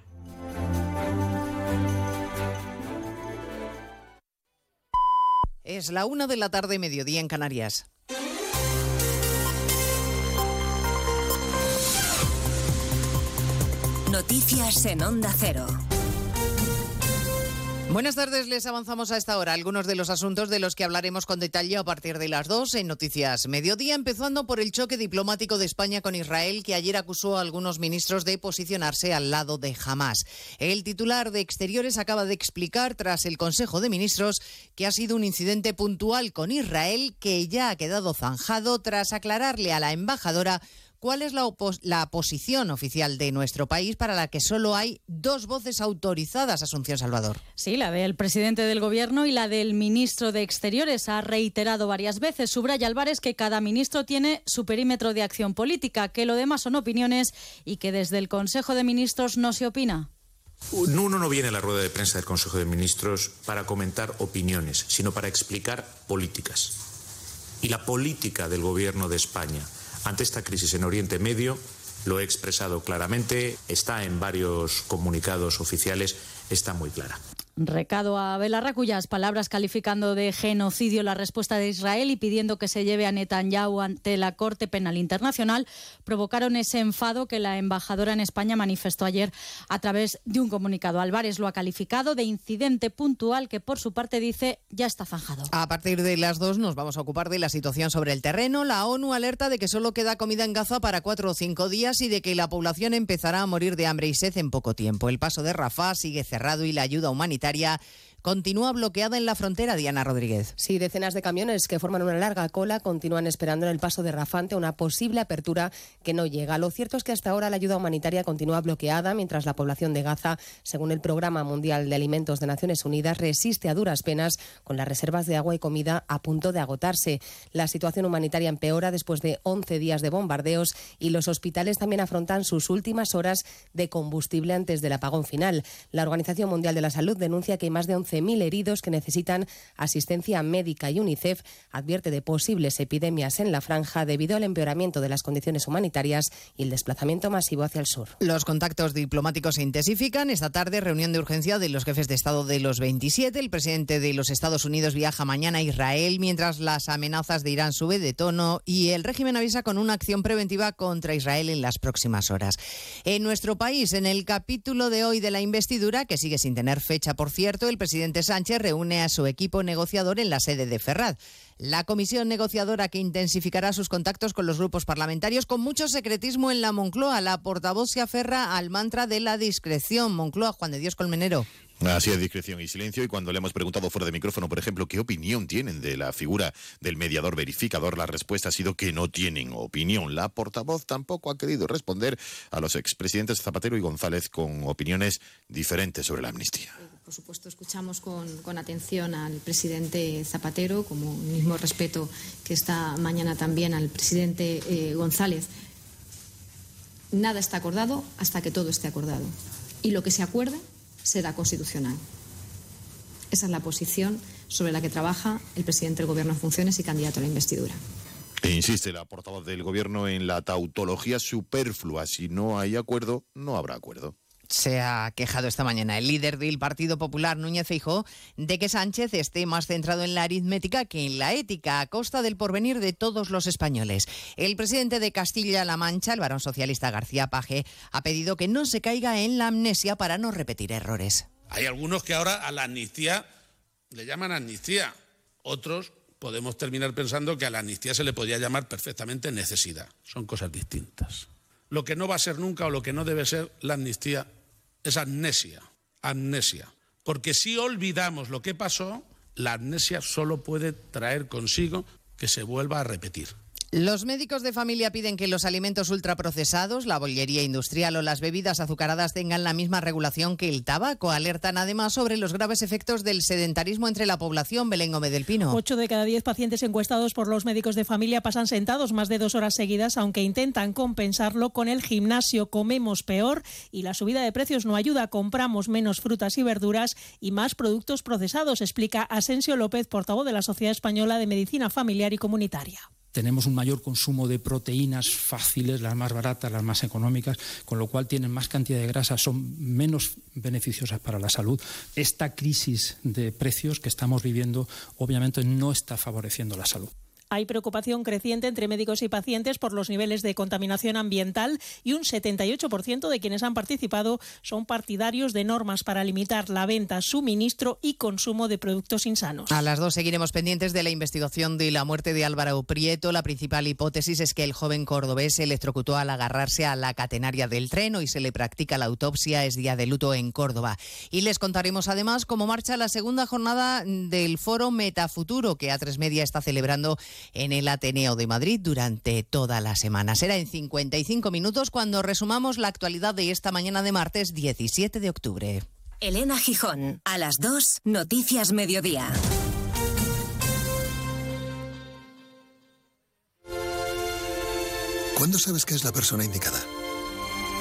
Es la una de la tarde, mediodía en Canarias. Noticias en Onda Cero. Buenas tardes, les avanzamos a esta hora algunos de los asuntos de los que hablaremos con detalle a partir de las dos en Noticias Mediodía, empezando por el choque diplomático de España con Israel, que ayer acusó a algunos ministros de posicionarse al lado de Hamas. El titular de Exteriores acaba de explicar, tras el Consejo de Ministros, que ha sido un incidente puntual con Israel que ya ha quedado zanjado tras aclararle a la embajadora ¿Cuál es la, la, posición oficial de nuestro país para la que solo hay dos voces autorizadas, Asunción Salvador? Sí, la del presidente del Gobierno y la del ministro de Exteriores. Ha reiterado varias veces, subraya Álvarez, que cada ministro tiene su perímetro de acción política, que lo demás son opiniones y que desde el Consejo de Ministros no se opina. Uno no viene a la rueda de prensa del Consejo de Ministros para comentar opiniones, sino para explicar políticas. Y la política del Gobierno de España ante esta crisis en Oriente Medio, lo he expresado claramente, está en varios comunicados oficiales, está muy clara. Recado a Belarra, cuyas palabras calificando de genocidio la respuesta de Israel y pidiendo que se lleve a Netanyahu ante la Corte Penal Internacional, provocaron ese enfado que la embajadora en España manifestó ayer a través de un comunicado. Álvarez lo ha calificado de incidente puntual que, por su parte, dice ya está zanjado. A partir de las dos nos vamos a ocupar de la situación sobre el terreno. La ONU alerta de que solo queda comida en Gaza para cuatro o cinco días y de que la población empezará a morir de hambre y sed en poco tiempo. El paso de Rafah sigue cerrado y la ayuda humanitaria sanitaria continúa bloqueada en la frontera, Diana Rodríguez. Sí, decenas de camiones que forman una larga cola continúan esperando en el paso de Rafante una posible apertura que no llega. Lo cierto es que hasta ahora la ayuda humanitaria continúa bloqueada mientras la población de Gaza, según el Programa Mundial de Alimentos de Naciones Unidas, resiste a duras penas con las reservas de agua y comida a punto de agotarse. La situación humanitaria empeora después de 11 días de bombardeos y los hospitales también afrontan sus últimas horas de combustible antes del apagón final. La Organización Mundial de la Salud denuncia que hay más de 11 mil heridos que necesitan asistencia médica y UNICEF advierte de posibles epidemias en la franja debido al empeoramiento de las condiciones humanitarias y el desplazamiento masivo hacia el sur. Los contactos diplomáticos se intensifican. Esta tarde, reunión de urgencia de los jefes de Estado de los 27. El presidente de los Estados Unidos viaja mañana a Israel, mientras las amenazas de Irán suben de tono y el régimen avisa con una acción preventiva contra Israel en las próximas horas. En nuestro país, en el capítulo de hoy de la investidura, que sigue sin tener fecha, por cierto, el presidente Sánchez reúne a su equipo negociador en la sede de Ferraz. La comisión negociadora que intensificará sus contactos con los grupos parlamentarios con mucho secretismo en la Moncloa. La portavoz se aferra al mantra de la discreción. Moncloa, Juan de Dios Colmenero. Así es, discreción y silencio. Y cuando le hemos preguntado fuera de micrófono, por ejemplo, qué opinión tienen de la figura del mediador verificador, la respuesta ha sido que no tienen opinión. La portavoz tampoco ha querido responder a los expresidentes Zapatero y González con opiniones diferentes sobre la amnistía. Por supuesto, escuchamos con, atención al presidente Zapatero, como mismo respeto que esta mañana también al presidente eh, González. Nada está acordado hasta que todo esté acordado. Y lo que se acuerde será constitucional. Esa es la posición sobre la que trabaja el presidente del Gobierno en funciones y candidato a la investidura. E insiste la portavoz del Gobierno en la tautología superflua. Si no hay acuerdo, no habrá acuerdo se ha quejado esta mañana el líder del Partido Popular, Núñez Feijóo, de que Sánchez esté más centrado en la aritmética que en la ética, a costa del porvenir de todos los españoles. El presidente de Castilla-La Mancha, el varón socialista García Paje, ha pedido que no se caiga en la amnesia para no repetir errores. Hay algunos que ahora a la amnistía le llaman amnistía. Otros podemos terminar pensando que a la amnistía se le podría llamar perfectamente necesidad. Son cosas distintas. Lo que no va a ser nunca o lo que no debe ser la amnistía es amnesia. amnesia. Porque si olvidamos lo que pasó, la amnesia solo puede traer consigo que se vuelva a repetir. Los médicos de familia piden que los alimentos ultraprocesados, la bollería industrial o las bebidas azucaradas tengan la misma regulación que el tabaco. Alertan además sobre los graves efectos del sedentarismo entre la población. Belén Gómez del Pino. Ocho de cada diez pacientes encuestados por los médicos de familia pasan sentados más de dos horas seguidas, aunque intentan compensarlo con el gimnasio. Comemos peor y la subida de precios no ayuda. Compramos menos frutas y verduras y más productos procesados, explica Asensio López, portavoz de la Sociedad Española de Medicina Familiar y Comunitaria tenemos un mayor consumo de proteínas fáciles, las más baratas, las más económicas, con lo cual tienen más cantidad de grasa, son menos beneficiosas para la salud. Esta crisis de precios que estamos viviendo obviamente no está favoreciendo la salud. Hay preocupación creciente entre médicos y pacientes por los niveles de contaminación ambiental y un 78% de quienes han participado son partidarios de normas para limitar la venta, suministro y consumo de productos insanos. A las dos seguiremos pendientes de la investigación de la muerte de Álvaro Prieto. La principal hipótesis es que el joven cordobés se electrocutó al agarrarse a la catenaria del tren. y se le practica la autopsia. Es día de luto en Córdoba. Y les contaremos además cómo marcha la segunda jornada del foro Metafuturo que A3 Media está celebrando en el Ateneo de Madrid durante toda la semana. Será en 55 minutos cuando resumamos la actualidad de esta mañana de martes 17 de octubre. Elena Gijón, a las 2, Noticias Mediodía. ¿Cuándo sabes que es la persona indicada?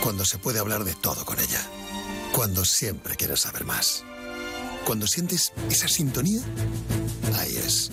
Cuando se puede hablar de todo con ella. Cuando siempre quieres saber más. Cuando sientes esa sintonía, ahí es.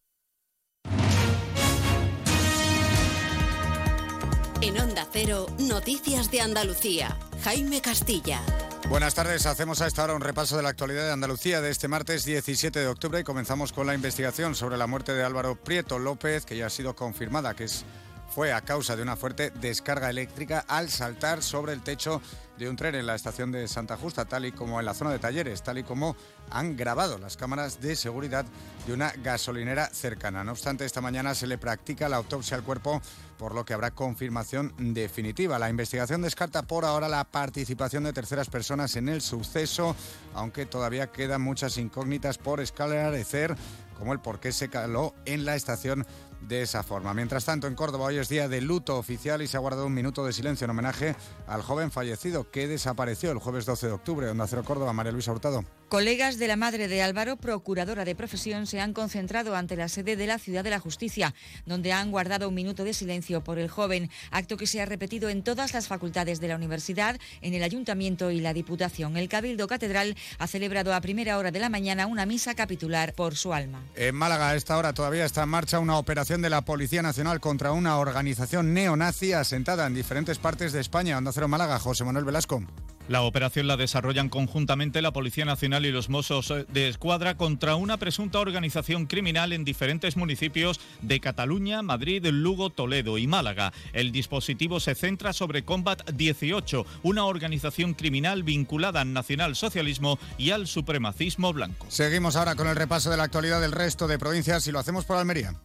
En Onda Cero, Noticias de Andalucía. Jaime Castilla. Buenas tardes, hacemos a esta hora un repaso de la actualidad de Andalucía de este martes 17 de octubre y comenzamos con la investigación sobre la muerte de Álvaro Prieto López, que ya ha sido confirmada que es, fue a causa de una fuerte descarga eléctrica al saltar sobre el techo de un tren en la estación de Santa Justa, tal y como en la zona de talleres, tal y como han grabado las cámaras de seguridad de una gasolinera cercana. No obstante, esta mañana se le practica la autopsia al cuerpo, por lo que habrá confirmación definitiva. La investigación descarta por ahora la participación de terceras personas en el suceso, aunque todavía quedan muchas incógnitas por esclarecer, como el por qué se caló en la estación de esa forma. Mientras tanto, en Córdoba hoy es día de luto oficial y se ha guardado un minuto de silencio en homenaje al joven fallecido que desapareció el jueves 12 de octubre. Onda Cero Córdoba, María Luisa Hurtado. Colegas de la madre de Álvaro, procuradora de profesión, se han concentrado ante la sede de la Ciudad de la Justicia, donde han guardado un minuto de silencio por el joven, acto que se ha repetido en todas las facultades de la universidad, en el ayuntamiento y la Diputación. El Cabildo Catedral ha celebrado a primera hora de la mañana una misa capitular por su alma. En Málaga, a esta hora todavía está en marcha una operación de la Policía Nacional contra una organización neonazi asentada en diferentes partes de España. Onda Cero Málaga, José Manuel Velasco. La operación la desarrollan conjuntamente la Policía Nacional y los Mossos de Escuadra contra una presunta organización criminal en diferentes municipios de Cataluña, Madrid, Lugo, Toledo y Málaga. El dispositivo se centra sobre Combat 18, una organización criminal vinculada al nacionalsocialismo y al supremacismo blanco. Seguimos ahora con el repaso de la actualidad del resto de provincias y lo hacemos por Almería.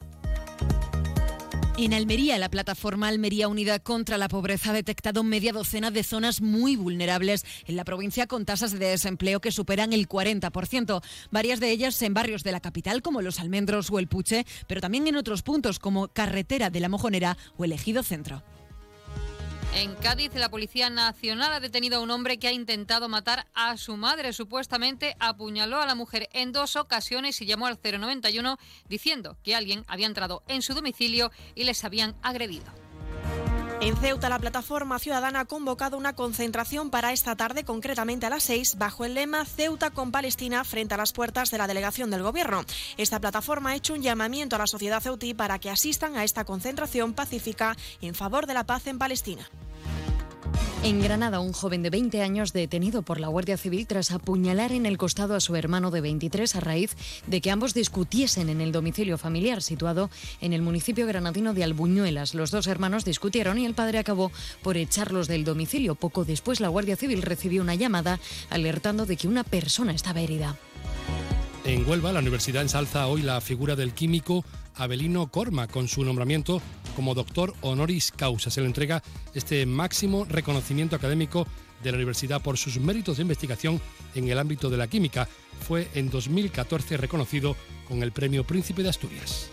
En Almería, la plataforma Almería Unida contra la Pobreza ha detectado media docena de zonas muy vulnerables en la provincia con tasas de desempleo que superan el 40%. Varias de ellas en barrios de la capital como Los Almendros o El Puche, pero también en otros puntos como Carretera de la Mojonera o el Ejido Centro. En Cádiz, la Policía Nacional ha detenido a un hombre que ha intentado matar a su madre. Supuestamente apuñaló a la mujer en dos ocasiones y llamó al 091 diciendo que alguien había entrado en su domicilio y les habían agredido. En Ceuta, la plataforma ciudadana ha convocado una concentración para esta tarde, concretamente a las 6, bajo el lema Ceuta con Palestina frente a las puertas de la delegación del Gobierno. Esta plataforma ha hecho un llamamiento a la sociedad ceutí para que asistan a esta concentración pacífica en favor de la paz en Palestina. En Granada, un joven de 20 años detenido por la Guardia Civil tras apuñalar en el costado a su hermano de 23 a raíz de que ambos discutiesen en el domicilio familiar situado en el municipio granadino de Albuñuelas. Los dos hermanos discutieron y el padre acabó por echarlos del domicilio. Poco después, la Guardia Civil recibió una llamada alertando de que una persona estaba herida. En Huelva, la universidad ensalza hoy la figura del químico Abelino Corma con su nombramiento como doctor honoris causa. Se le entrega este máximo reconocimiento académico de la universidad por sus méritos de investigación en el ámbito de la química. Fue en 2014 reconocido con el Premio Príncipe de Asturias.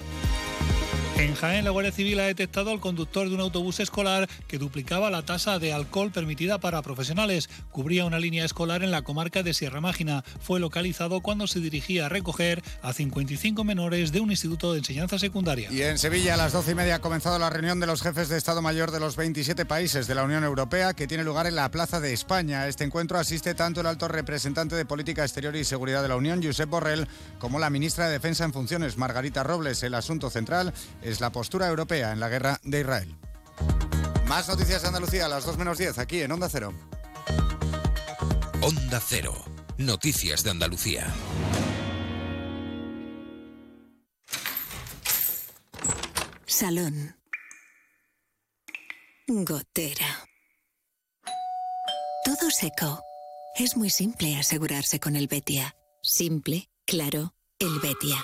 En Jaén, la Guardia Civil ha detectado al conductor de un autobús escolar que duplicaba la tasa de alcohol permitida para profesionales. Cubría una línea escolar en la comarca de Sierra Mágina. Fue localizado cuando se dirigía a recoger a 55 menores de un instituto de enseñanza secundaria. Y en Sevilla, a las 12 y media, ha comenzado la reunión de los jefes de Estado Mayor de los 27 países de la Unión Europea, que tiene lugar en la Plaza de España. A este encuentro asiste tanto el alto representante de Política Exterior y Seguridad de la Unión, Josep Borrell, como la ministra de Defensa en funciones, Margarita Robles. El asunto central es la postura europea en la guerra de Israel. Más noticias de Andalucía a las 2 menos 10 aquí en Onda Cero. Onda Cero. Noticias de Andalucía. Salón. Gotera. Todo seco. Es muy simple asegurarse con el Betia. Simple, claro, el Betia.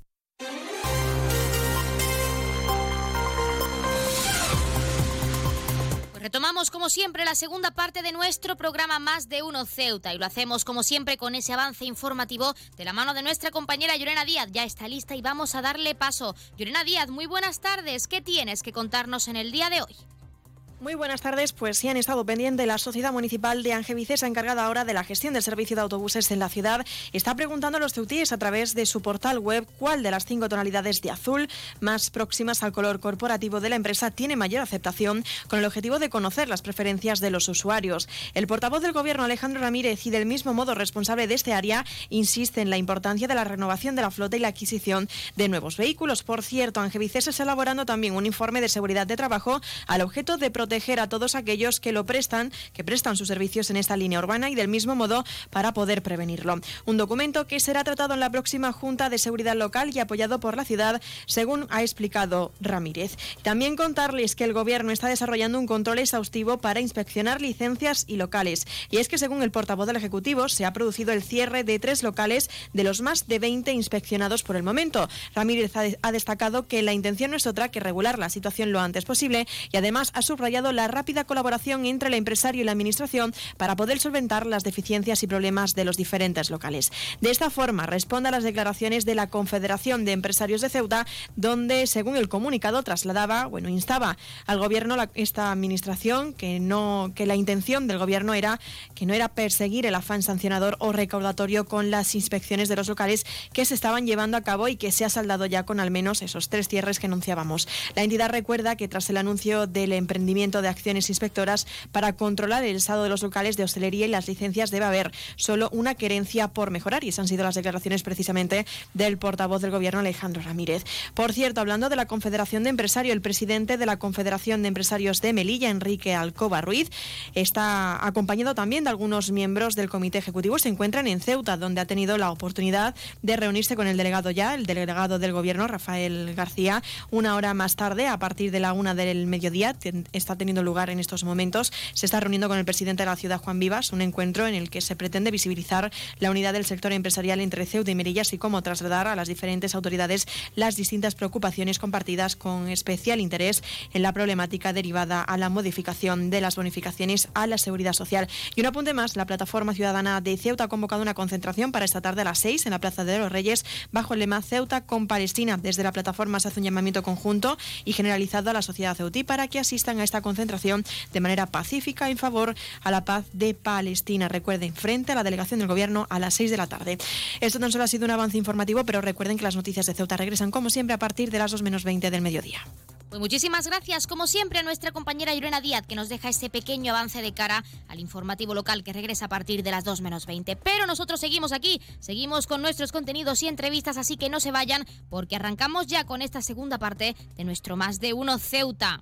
Retomamos como siempre la segunda parte de nuestro programa Más de Uno Ceuta y lo hacemos como siempre con ese avance informativo de la mano de nuestra compañera Llorena Díaz. Ya está lista y vamos a darle paso. Llorena Díaz, muy buenas tardes. ¿Qué tienes que contarnos en el día de hoy? Muy buenas tardes. Pues sí han estado pendiente la Sociedad Municipal de Angevicesa, encargada ahora de la gestión del servicio de autobuses en la ciudad, está preguntando a los ceutíes a través de su portal web cuál de las cinco tonalidades de azul más próximas al color corporativo de la empresa tiene mayor aceptación, con el objetivo de conocer las preferencias de los usuarios. El portavoz del Gobierno, Alejandro Ramírez, y del mismo modo responsable de este área, insiste en la importancia de la renovación de la flota y la adquisición de nuevos vehículos. Por cierto, Angevicesa está elaborando también un informe de seguridad de trabajo al objeto de proteger proteger a todos aquellos que lo prestan, que prestan sus servicios en esta línea urbana y del mismo modo para poder prevenirlo. Un documento que será tratado en la próxima Junta de Seguridad Local y apoyado por la ciudad, según ha explicado Ramírez. También contarles que el Gobierno está desarrollando un control exhaustivo para inspeccionar licencias y locales. Y es que según el portavoz del Ejecutivo, se ha producido el cierre de tres locales de los más de 20 inspeccionados por el momento. Ramírez ha destacado que la intención no es otra que regular la situación lo antes posible y además ha subrayado la rápida colaboración entre el empresario y la Administración para poder solventar las deficiencias y problemas de los diferentes locales. De esta forma, responde a las declaraciones de la Confederación de Empresarios de Ceuta, donde, según el comunicado, trasladaba, bueno, instaba al Gobierno esta Administración que, no, que la intención del Gobierno era que no era perseguir el afán sancionador o recaudatorio con las inspecciones de los locales que se estaban llevando a cabo y que se ha saldado ya con al menos esos tres cierres que anunciábamos. La entidad recuerda que tras el anuncio del emprendimiento de acciones inspectoras para controlar el estado de los locales de hostelería y las licencias debe haber solo una querencia por mejorar y esas han sido las declaraciones precisamente del portavoz del Gobierno Alejandro Ramírez. Por cierto, hablando de la Confederación de Empresarios, el presidente de la Confederación de Empresarios de Melilla, Enrique Alcoba Ruiz, está acompañado también de algunos miembros del Comité Ejecutivo. Se encuentran en Ceuta, donde ha tenido la oportunidad de reunirse con el delegado ya, el delegado del Gobierno, Rafael García, una hora más tarde, a partir de la una del mediodía. Está teniendo lugar en estos momentos. Se está reuniendo con el presidente de la ciudad, Juan Vivas, un encuentro en el que se pretende visibilizar la unidad del sector empresarial entre Ceuta y Melilla, así como trasladar a las diferentes autoridades las distintas preocupaciones compartidas con especial interés en la problemática derivada a la modificación de las bonificaciones a la seguridad social. Y un apunte más, la plataforma ciudadana de Ceuta ha convocado una concentración para esta tarde a las seis en la Plaza de los Reyes bajo el lema Ceuta con Palestina. Desde la plataforma se hace un llamamiento conjunto y generalizado a la sociedad ceutí para que asistan a esta concentración de manera pacífica en favor a la paz de Palestina. Recuerden, frente a la delegación del Gobierno a las 6 de la tarde. Esto tan solo ha sido un avance informativo, pero recuerden que las noticias de Ceuta regresan como siempre a partir de las 2 menos 20 del mediodía. Pues muchísimas gracias, como siempre, a nuestra compañera Irena Díaz, que nos deja este pequeño avance de cara al informativo local que regresa a partir de las 2 menos 20. Pero nosotros seguimos aquí, seguimos con nuestros contenidos y entrevistas, así que no se vayan, porque arrancamos ya con esta segunda parte de nuestro Más de Uno Ceuta.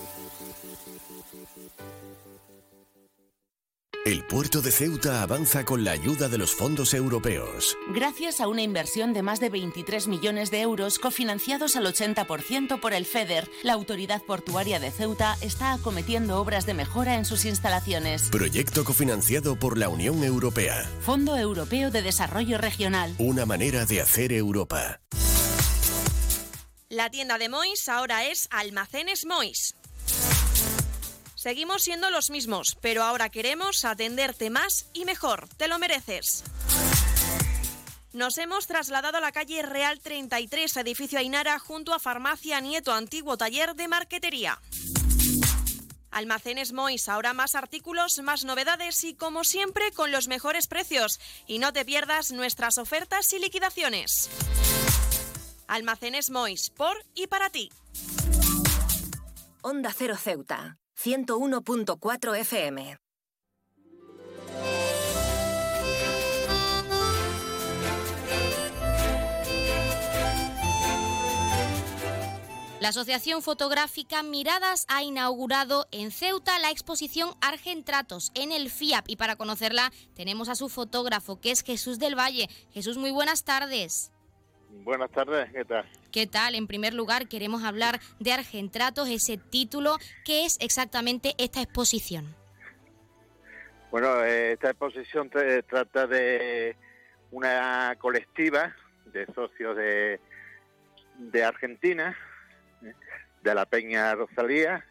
El puerto de Ceuta avanza con la ayuda de los fondos europeos. Gracias a una inversión de más de 23 millones de euros cofinanciados al 80% por el FEDER, la Autoridad Portuaria de Ceuta está acometiendo obras de mejora en sus instalaciones. Proyecto cofinanciado por la Unión Europea. Fondo Europeo de Desarrollo Regional. Una manera de hacer Europa. La tienda de Mois ahora es Almacenes Mois. Seguimos siendo los mismos, pero ahora queremos atenderte más y mejor. Te lo mereces. Nos hemos trasladado a la calle Real 33, edificio Ainara, junto a Farmacia Nieto, antiguo taller de marquetería. Almacenes Mois, ahora más artículos, más novedades y como siempre con los mejores precios. Y no te pierdas nuestras ofertas y liquidaciones. Almacenes Mois, por y para ti. Onda Cero Ceuta. 101.4 FM. La Asociación Fotográfica Miradas ha inaugurado en Ceuta la exposición Argentratos en el FIAP y para conocerla tenemos a su fotógrafo que es Jesús del Valle. Jesús, muy buenas tardes. Buenas tardes, ¿qué tal? ¿Qué tal? En primer lugar, queremos hablar de Argentratos, ese título. ¿Qué es exactamente esta exposición? Bueno, esta exposición trata de una colectiva de socios de, de Argentina, de la Peña Rosalía,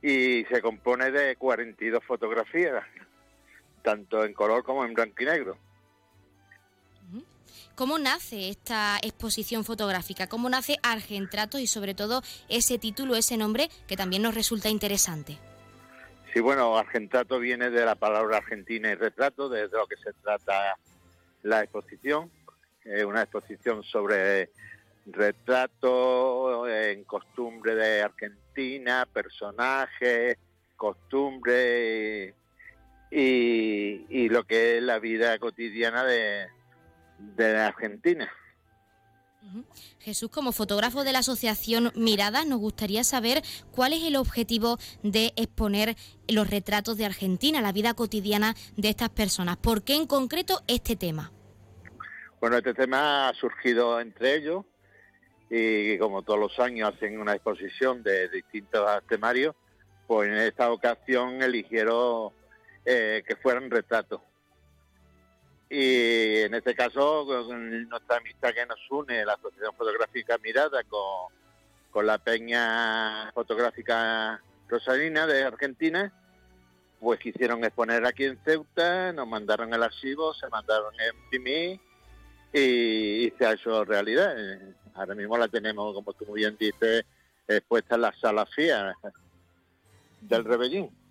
y se compone de 42 fotografías, tanto en color como en blanco y negro. ¿Cómo nace esta exposición fotográfica? ¿Cómo nace Argentratos y sobre todo ese título, ese nombre que también nos resulta interesante? Sí, bueno, Argentrato viene de la palabra argentina y retrato, de lo que se trata la exposición. Una exposición sobre retratos en costumbre de Argentina, personajes, costumbre y, y lo que es la vida cotidiana de, de Argentina. Jesús, como fotógrafo de la asociación Miradas, nos gustaría saber cuál es el objetivo de exponer los retratos de Argentina, la vida cotidiana de estas personas. ¿Por qué en concreto este tema? Bueno, este tema ha surgido entre ellos y como todos los años hacen una exposición de distintos temarios, pues en esta ocasión eligieron eh, que fueran retratos y en este caso nuestra amistad que nos une, la Asociación Fotográfica Mirada con, con la Peña Fotográfica Rosalina de Argentina, pues quisieron exponer aquí en Ceuta, nos mandaron el archivo, se mandaron en imprimir y, y se ha hecho realidad. Ahora mismo la tenemos, como tú muy bien dices, expuesta en la sala FIA del Rebellín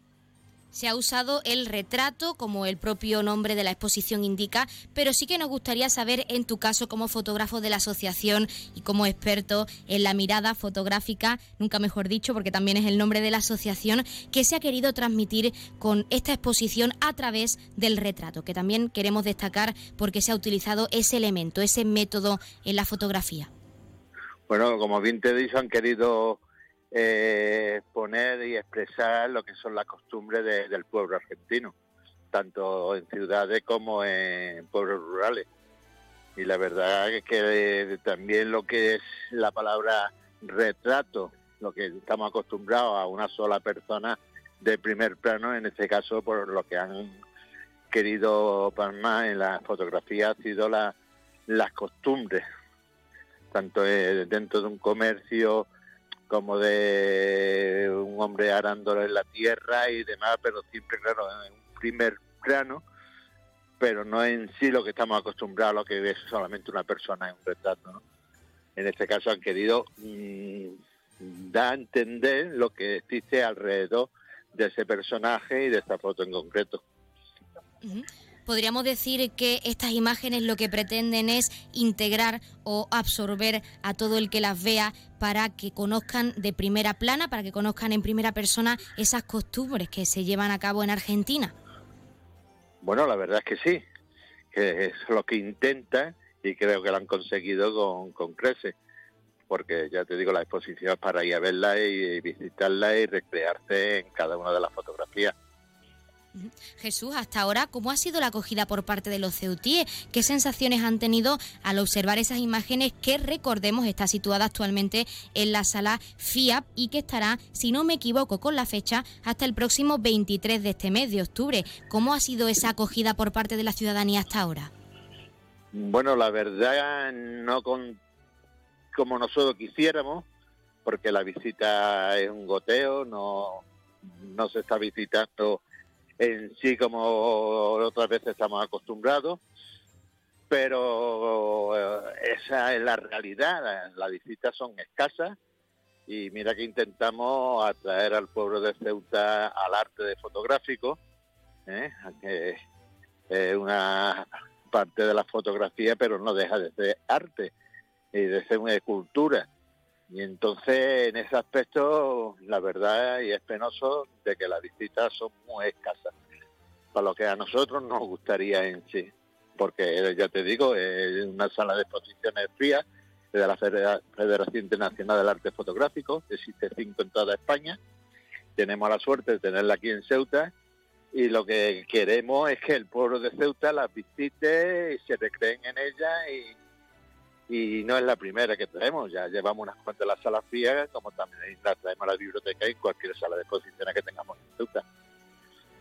se ha usado el retrato, como el propio nombre de la exposición indica, pero sí que nos gustaría saber, en tu caso, como fotógrafo de la asociación y como experto en la mirada fotográfica, nunca mejor dicho, porque también es el nombre de la asociación, que se ha querido transmitir con esta exposición a través del retrato, que también queremos destacar porque se ha utilizado ese elemento, ese método en la fotografía. Bueno, como bien te he han querido eh, poner y expresar lo que son las costumbres del pueblo argentino, tanto en ciudades como en pueblos rurales. Y la verdad es que también lo que es la palabra retrato, lo que estamos acostumbrados a una sola persona de primer plano, en este caso por lo que han querido palmar en la fotografía ha sido la, las costumbres, tanto eh, dentro de un comercio como de un hombre arándolo en la tierra y demás, pero siempre, claro, en un primer plano, pero no en sí lo que estamos acostumbrados a lo que ve solamente una persona en un retrato. ¿no? En este caso han querido mm, dar a entender lo que existe alrededor de ese personaje y de esta foto en concreto. Podríamos decir que estas imágenes lo que pretenden es integrar o absorber a todo el que las vea para que conozcan de primera plana, para que conozcan en primera persona esas costumbres que se llevan a cabo en Argentina. Bueno, la verdad es que sí, que es lo que intentan y creo que lo han conseguido con, con creces, porque ya te digo, la exposición es para ir a verla y visitarla y recrearse en cada una de las fotografías. Jesús, hasta ahora, ¿cómo ha sido la acogida por parte de los ceutíes? ¿Qué sensaciones han tenido al observar esas imágenes que, recordemos, está situada actualmente en la sala FIAP y que estará, si no me equivoco con la fecha, hasta el próximo 23 de este mes de octubre? ¿Cómo ha sido esa acogida por parte de la ciudadanía hasta ahora? Bueno, la verdad, no con, como nosotros quisiéramos, porque la visita es un goteo, no, no se está visitando en sí como otras veces estamos acostumbrados, pero eh, esa es la realidad, las visitas son escasas y mira que intentamos atraer al pueblo de Ceuta al arte de fotográfico, ¿eh? que es una parte de la fotografía, pero no deja de ser arte y de ser una cultura. Y entonces, en ese aspecto, la verdad, y es penoso, de que las visitas son muy escasas, para lo que a nosotros nos gustaría en sí. Porque, ya te digo, es una sala de exposiciones fría de la Federación Internacional del Arte Fotográfico, existe cinco en toda España. Tenemos la suerte de tenerla aquí en Ceuta y lo que queremos es que el pueblo de Ceuta las visite y se recreen en ella y y no es la primera que traemos, ya llevamos unas cuantas las salas frías, como también la traemos a la biblioteca y cualquier sala de exposiciones que tengamos en Ceuta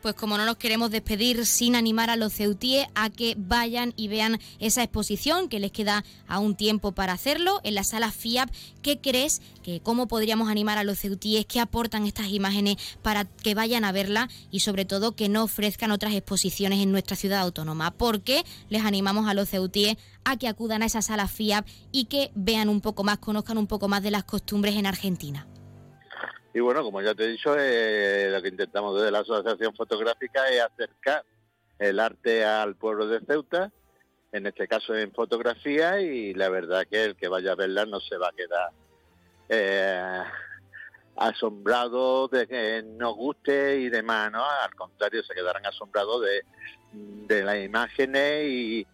pues como no nos queremos despedir sin animar a los ceutíes a que vayan y vean esa exposición, que les queda aún tiempo para hacerlo, en la sala FIAP, ¿qué crees que cómo podríamos animar a los ceutíes que aportan estas imágenes para que vayan a verla y sobre todo que no ofrezcan otras exposiciones en nuestra ciudad autónoma? Porque les animamos a los ceutíes a que acudan a esa sala FIAP y que vean un poco más, conozcan un poco más de las costumbres en Argentina. Y bueno, como ya te he dicho, eh, lo que intentamos desde la Asociación Fotográfica es acercar el arte al pueblo de Ceuta en este caso en fotografía, y la verdad que el que vaya a verla no se va a quedar eh, asombrado de que nos guste y demás, ¿no? Al contrario, se quedarán asombrados de, las imágenes y,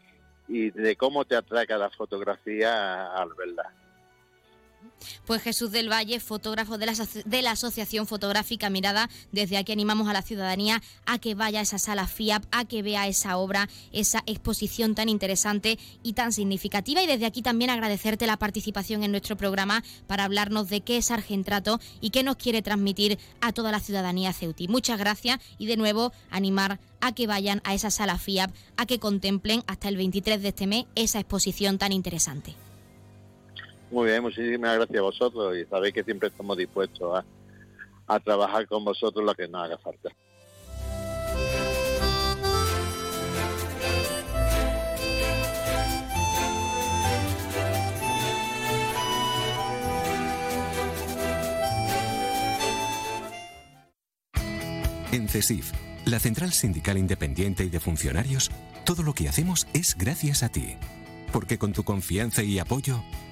y de cómo te atrae cada fotografía al verla. Pues Jesús del Valle, fotógrafo de la, Asociación Fotográfica Mirada, desde aquí animamos a la ciudadanía a que vaya a esa sala FIAP, a que vea esa obra, esa exposición tan interesante y tan significativa. Y desde aquí también agradecerte la participación en nuestro programa para hablarnos de qué es Argentrato y qué nos quiere transmitir a toda la ciudadanía ceuti. Muchas gracias y de nuevo animar a que vayan a esa sala FIAP, a que contemplen hasta el 23 de este mes esa exposición tan interesante. Muy bien, muchísimas gracias a vosotros y sabéis que siempre estamos dispuestos a, trabajar con vosotros lo que nos haga falta. En CESIF, la Central Sindical Independiente y de Funcionarios, todo lo que hacemos es gracias a ti. Porque con tu confianza y apoyo,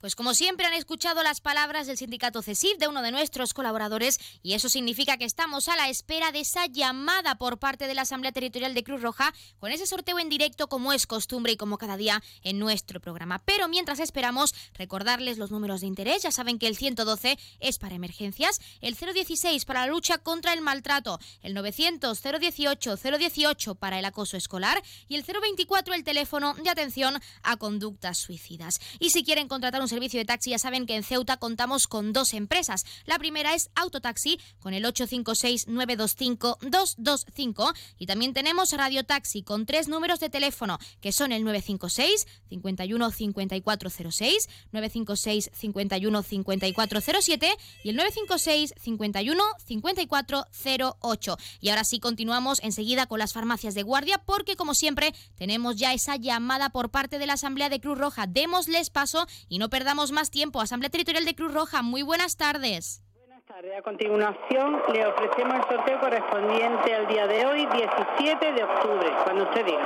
Pues como siempre han escuchado las palabras del sindicato CESIF de uno de nuestros colaboradores y eso significa que estamos a la espera de esa llamada por parte de la Asamblea Territorial de Cruz Roja con ese sorteo en directo como es costumbre y como cada día en nuestro programa. Pero mientras esperamos recordarles los números de interés, ya saben que el 112 es para emergencias, el 016 para la lucha contra el maltrato, el 900 018 018 para el acoso escolar y el 024 el teléfono de atención a conductas suicidas. Y si quieren contratar un servicio de taxi, ya saben que en Ceuta contamos con dos empresas. La primera es Autotaxi con el 856-925-225 y también tenemos Radio Taxi con tres números de teléfono que son el 956 51 5406, 956 51 5407 y el 956 51 5408. Y ahora sí continuamos enseguida con las farmacias de guardia porque como siempre tenemos ya esa llamada por parte de la Asamblea de Cruz Roja. Démosles paso y no perdamos más tiempo. Asamblea Territorial de Cruz Roja, muy buenas tardes. Buenas tardes. A continuación le ofrecemos el sorteo correspondiente al día de hoy, 17 de octubre, cuando usted diga.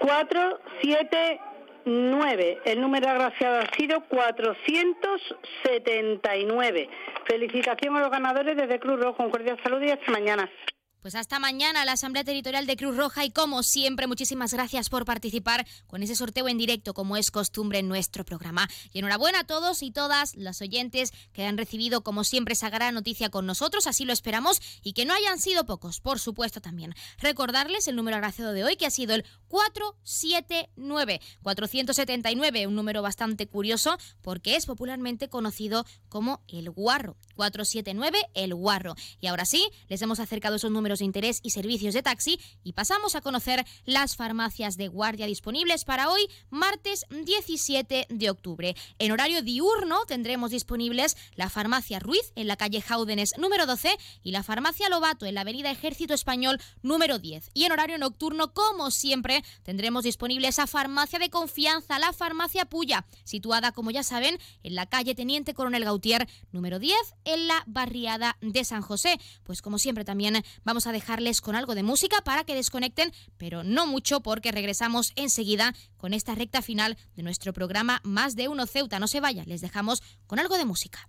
Cuatro, siete, 9. El número agraciado ha sido 479. Felicitación a los ganadores desde Cruz Rojo. Un cordial saludo y hasta mañana. Pues hasta mañana la Asamblea Territorial de Cruz Roja y como siempre muchísimas gracias por participar con ese sorteo en directo como es costumbre en nuestro programa. Y enhorabuena a todos y todas las oyentes que han recibido como siempre esa gran noticia con nosotros, así lo esperamos y que no hayan sido pocos, por supuesto también. Recordarles el número agraciado de hoy que ha sido el 479, 479, un número bastante curioso porque es popularmente conocido como el guarro. 479, el guarro. Y ahora sí, les hemos acercado esos números de interés y servicios de taxi y pasamos a conocer las farmacias de guardia disponibles para hoy, martes 17 de octubre. En horario diurno tendremos disponibles la farmacia Ruiz en la calle Jaúdenes número 12 y la farmacia Lobato en la avenida Ejército Español número 10. Y en horario nocturno, como siempre, tendremos disponible esa farmacia de confianza, la farmacia Puya, situada, como ya saben, en la calle Teniente Coronel Gautier número 10 en la barriada de San José. Pues como siempre también vamos a dejarles con algo de música para que desconecten, pero no mucho porque regresamos enseguida con esta recta final de nuestro programa Más de Uno Ceuta. No se vayan, les dejamos con algo de música.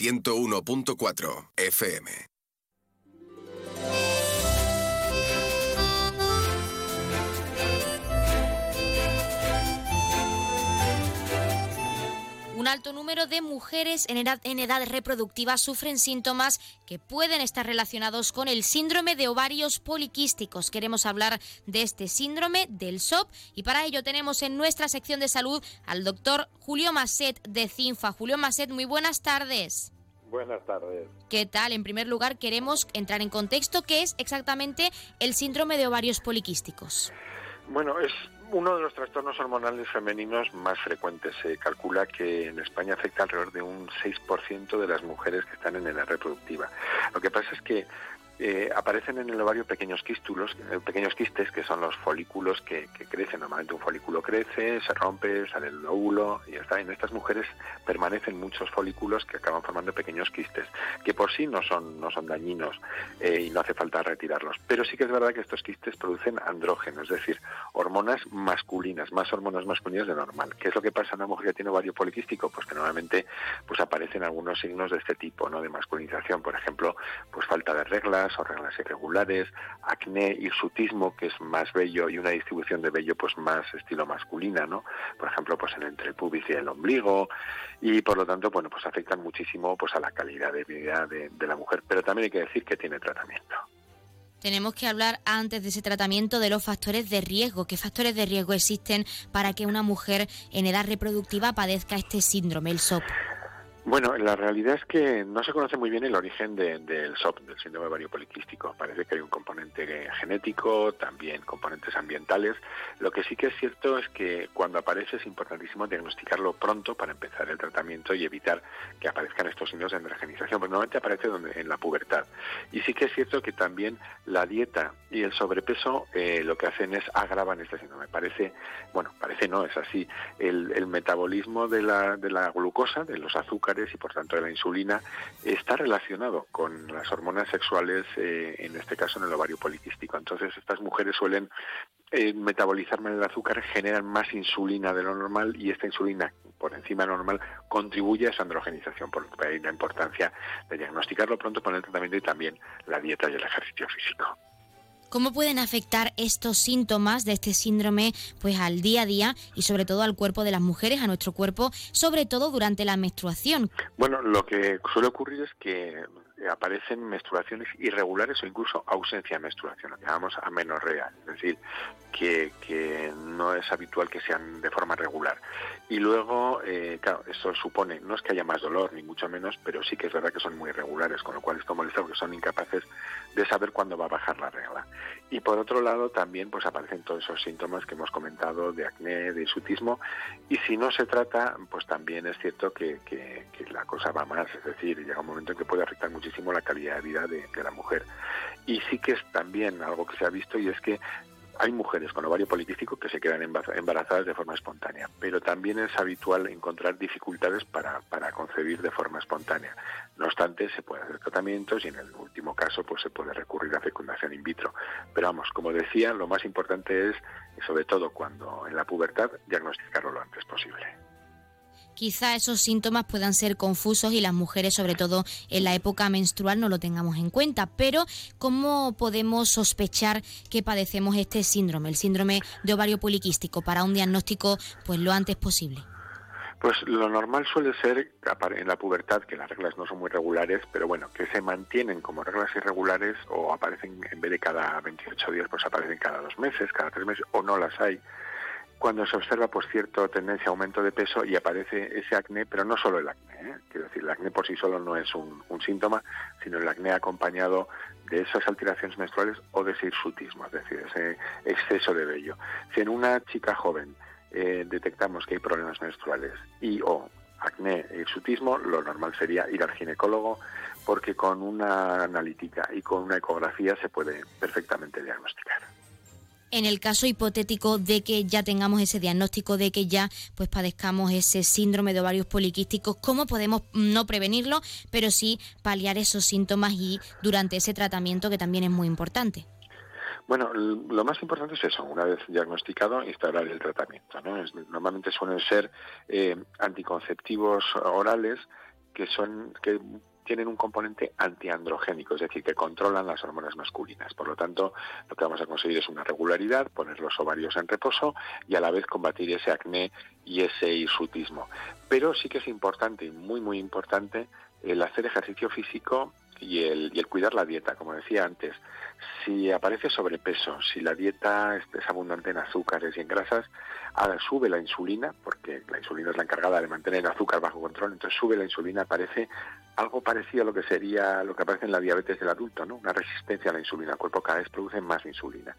101.4 FM. Un alto número de mujeres en edad, en edad reproductiva sufren síntomas que pueden estar relacionados con el síndrome de ovarios poliquísticos. Queremos hablar de este síndrome, del SOP, y para ello tenemos en nuestra sección de salud al doctor Julio Maset de CINFA. Julio Maset, muy buenas tardes. Buenas tardes. ¿Qué tal? En primer lugar, queremos entrar en contexto qué es exactamente el síndrome de ovarios poliquísticos. Bueno, es uno de los trastornos hormonales femeninos más frecuentes. Se calcula que en España afecta alrededor de un 6% de las mujeres que están en edad reproductiva. Lo que pasa es que eh, aparecen en el ovario pequeños quístulos, eh, pequeños quistes, que son los folículos que, crecen. Normalmente un folículo crece, se rompe, sale el óvulo y está. En estas mujeres permanecen muchos folículos que acaban formando pequeños quistes, que por sí no son, no son dañinos eh, y no hace falta retirarlos. Pero sí que es verdad que estos quistes producen andrógenos, es decir, hormonas masculinas, más hormonas masculinas de normal. ¿Qué es lo que pasa en una mujer que tiene ovario poliquístico? Pues que normalmente pues aparecen algunos signos de este tipo, ¿no? De masculinización, por ejemplo, pues falta de reglas o reglas irregulares, acné, hirsutismo, que es más vello y una distribución de vello pues más estilo masculina, ¿no? Por ejemplo, pues en entre el pubis y el ombligo y por lo tanto, bueno, pues afectan muchísimo pues a la calidad de vida de, de la mujer, pero también hay que decir que tiene tratamiento. Tenemos que hablar antes de ese tratamiento de los factores de riesgo. ¿Qué factores de riesgo existen para que una mujer en edad reproductiva padezca este síndrome, el SOP? Bueno, la realidad es que no se conoce muy bien el origen de- del SOP, del síndrome ovario poliquístico. Parece que hay un componente genético, también componentes ambientales. Lo que sí que es cierto es que cuando aparece es importantísimo diagnosticarlo pronto para empezar el tratamiento y evitar que aparezcan estos signos de androgenización, porque normalmente aparece donde, en la pubertad. Y sí que es cierto que también la dieta y el sobrepeso eh, lo que hacen es agravan este síndrome. Parece, bueno, parece no, es así. El, el metabolismo de la, de la glucosa, de los azúcares y por tanto de la insulina, está relacionado con las hormonas sexuales, eh, en este caso en el ovario poliquístico. Entonces estas mujeres suelen eh, metabolizar mal el azúcar, generan más insulina de lo normal y esta insulina por encima normal contribuye a esa androgenización, por hay la importancia de diagnosticarlo pronto, poner el tratamiento y también la dieta y el ejercicio físico. ¿Cómo pueden afectar estos síntomas de este síndrome pues al día a día y sobre todo al cuerpo de las mujeres, a nuestro cuerpo, sobre todo durante la menstruación? Bueno, lo que suele ocurrir es que aparecen menstruaciones irregulares o incluso ausencia de menstruación, lo que llamamos amenorrea, es decir, que, que no es habitual que sean de forma regular. Y luego, eh, claro, eso supone, no es que haya más dolor, ni mucho menos, pero sí que es verdad que son muy irregulares, con lo cual esto molesta porque son incapaces de saber cuándo va a bajar la regla. Y por otro lado, también pues aparecen todos esos síntomas que hemos comentado de acné, de hirsutismo, y si no se trata, pues también es cierto que, que- la cosa va más, es decir, llega un momento en que puede afectar muchísimo la calidad de vida de la mujer. Y sí que es también algo que se ha visto y es que hay mujeres con ovario poliquístico que se quedan emba- embarazadas de forma espontánea, pero también es habitual encontrar dificultades para, para concebir de forma espontánea. No obstante, se pueden hacer tratamientos y en el último caso pues se puede recurrir a fecundación in vitro. Pero vamos, como decía, lo más importante es, sobre todo cuando en la pubertad, diagnosticarlo lo antes posible. Quizá esos síntomas puedan ser confusos y las mujeres, sobre todo en la época menstrual, no lo tengamos en cuenta. Pero, ¿cómo podemos sospechar que padecemos este síndrome, el síndrome de ovario poliquístico, para un diagnóstico pues lo antes posible? Pues lo normal suele ser en la pubertad, que las reglas no son muy regulares, pero bueno, que se mantienen como reglas irregulares o aparecen en vez de cada 28 días, pues aparecen cada dos meses, cada tres meses, o no las hay. Cuando se observa pues cierta tendencia a aumento de peso y aparece ese acné, pero no solo el acné, ¿eh? quiero decir, el acné por sí solo no es un, un síntoma, sino el acné acompañado de esas alteraciones menstruales o de ese hirsutismo, es decir, ese exceso de vello. Si en una chica joven eh, detectamos que hay problemas menstruales y o acné e hirsutismo, lo normal sería ir al ginecólogo porque con una analítica y con una ecografía se puede perfectamente diagnosticar. En el caso hipotético de que ya tengamos ese diagnóstico, de que ya pues padezcamos ese síndrome de ovarios poliquísticos, ¿cómo podemos no prevenirlo, pero sí paliar esos síntomas y durante ese tratamiento que también es muy importante? Bueno, lo más importante es eso, una vez diagnosticado, instaurar el tratamiento. ¿no? Normalmente suelen ser eh, anticonceptivos orales que son que tienen un componente antiandrogénico, es decir, que controlan las hormonas masculinas. Por lo tanto, lo que vamos a conseguir es una regularidad, poner los ovarios en reposo y a la vez combatir ese acné y ese hirsutismo. Pero sí que es importante, muy, muy importante, el hacer ejercicio físico y el, y el cuidar la dieta, como decía antes. Si aparece sobrepeso, si la dieta es, abundante en azúcares y en grasas, ahora sube la insulina, porque la insulina es la encargada de mantener el azúcar bajo control, entonces sube la insulina, aparece algo parecido a lo que sería lo que aparece en la diabetes del adulto, ¿no? Una resistencia a la insulina, el cuerpo cada vez produce más insulina.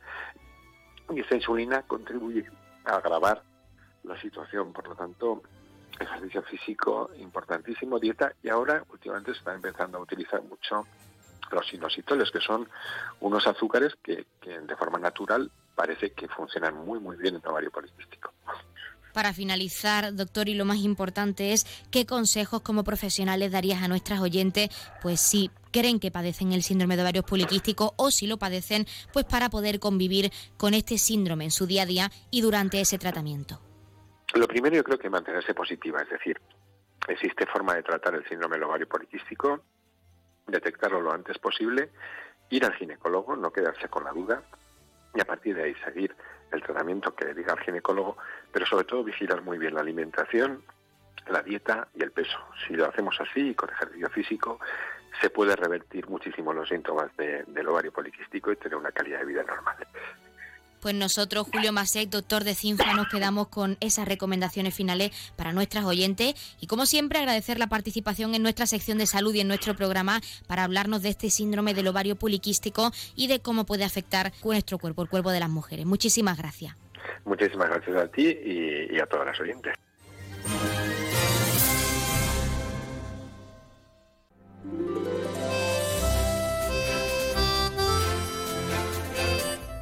Y esa insulina contribuye a agravar la situación, por lo tanto, ejercicio físico importantísimo, dieta, y ahora últimamente se está empezando a utilizar mucho los inositoles, que son unos azúcares que, de forma natural parece que funcionan muy muy bien en ovario poliquístico. Para finalizar, doctor, y lo más importante es qué consejos como profesionales darías a nuestras oyentes, pues si creen que padecen el síndrome de ovarios poliquísticos o si lo padecen, pues para poder convivir con este síndrome en su día a día y durante ese tratamiento. Lo primero yo creo que mantenerse positiva, es decir, existe forma de tratar el síndrome del ovario poliquístico, detectarlo lo antes posible, ir al ginecólogo, no quedarse con la duda y a partir de ahí seguir el tratamiento que diga el ginecólogo, pero sobre todo vigilar muy bien la alimentación, la dieta y el peso. Si lo hacemos así, con ejercicio físico, se puede revertir muchísimo los síntomas de- del ovario poliquístico y tener una calidad de vida normal. Pues nosotros, Julio Masek, doctor de CINFRA, nos quedamos con esas recomendaciones finales para nuestras oyentes y como siempre agradecer la participación en nuestra sección de salud y en nuestro programa para hablarnos de este síndrome del ovario poliquístico y de cómo puede afectar nuestro cuerpo, el cuerpo de las mujeres. Muchísimas gracias. Muchísimas gracias a ti y a todas las oyentes.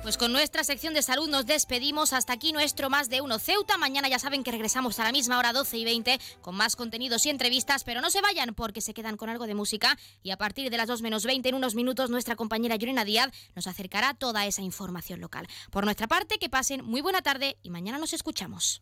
Pues con nuestra sección de salud nos despedimos. Hasta aquí nuestro Más de Uno Ceuta. Mañana ya saben que regresamos a la misma hora, 12 y 20, con más contenidos y entrevistas. Pero no se vayan porque se quedan con algo de música. Y a partir de las 2 menos 20, en unos minutos, nuestra compañera Yorena Díaz nos acercará toda esa información local. Por nuestra parte, que pasen muy buena tarde y mañana nos escuchamos.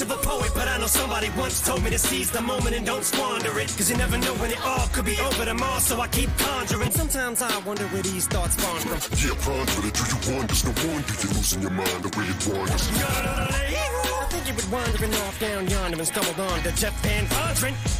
much of a poet, but I know somebody once told me to seize the moment and don't squander it. Cause you never know when it all could be over tomorrow, so I keep conjuring. Sometimes I wonder where these thoughts spawn from. Yeah, ponder it. Do you wonder? There's no wonder you're losing your mind the way it wanders. I think you were wandering off down yonder and stumbled on to Jeff Van Vondren.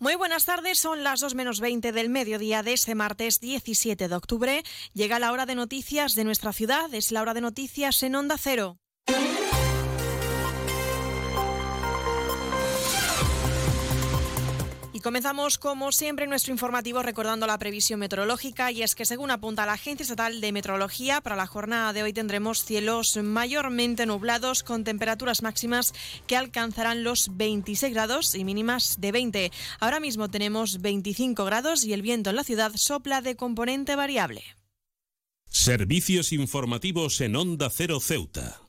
Muy buenas tardes, son las 2 menos 20 del mediodía de este martes 17 de octubre. Llega la hora de noticias de nuestra ciudad, es la hora de noticias en Onda Cero. Comenzamos, como siempre, nuestro informativo recordando la previsión meteorológica. Y es que, según apunta la Agencia Estatal de Meteorología, para la jornada de hoy tendremos cielos mayormente nublados con temperaturas máximas que alcanzarán los 26 grados y mínimas de 20. Ahora mismo tenemos 25 grados y el viento en la ciudad sopla de componente variable. Servicios informativos en Onda Cero Ceuta.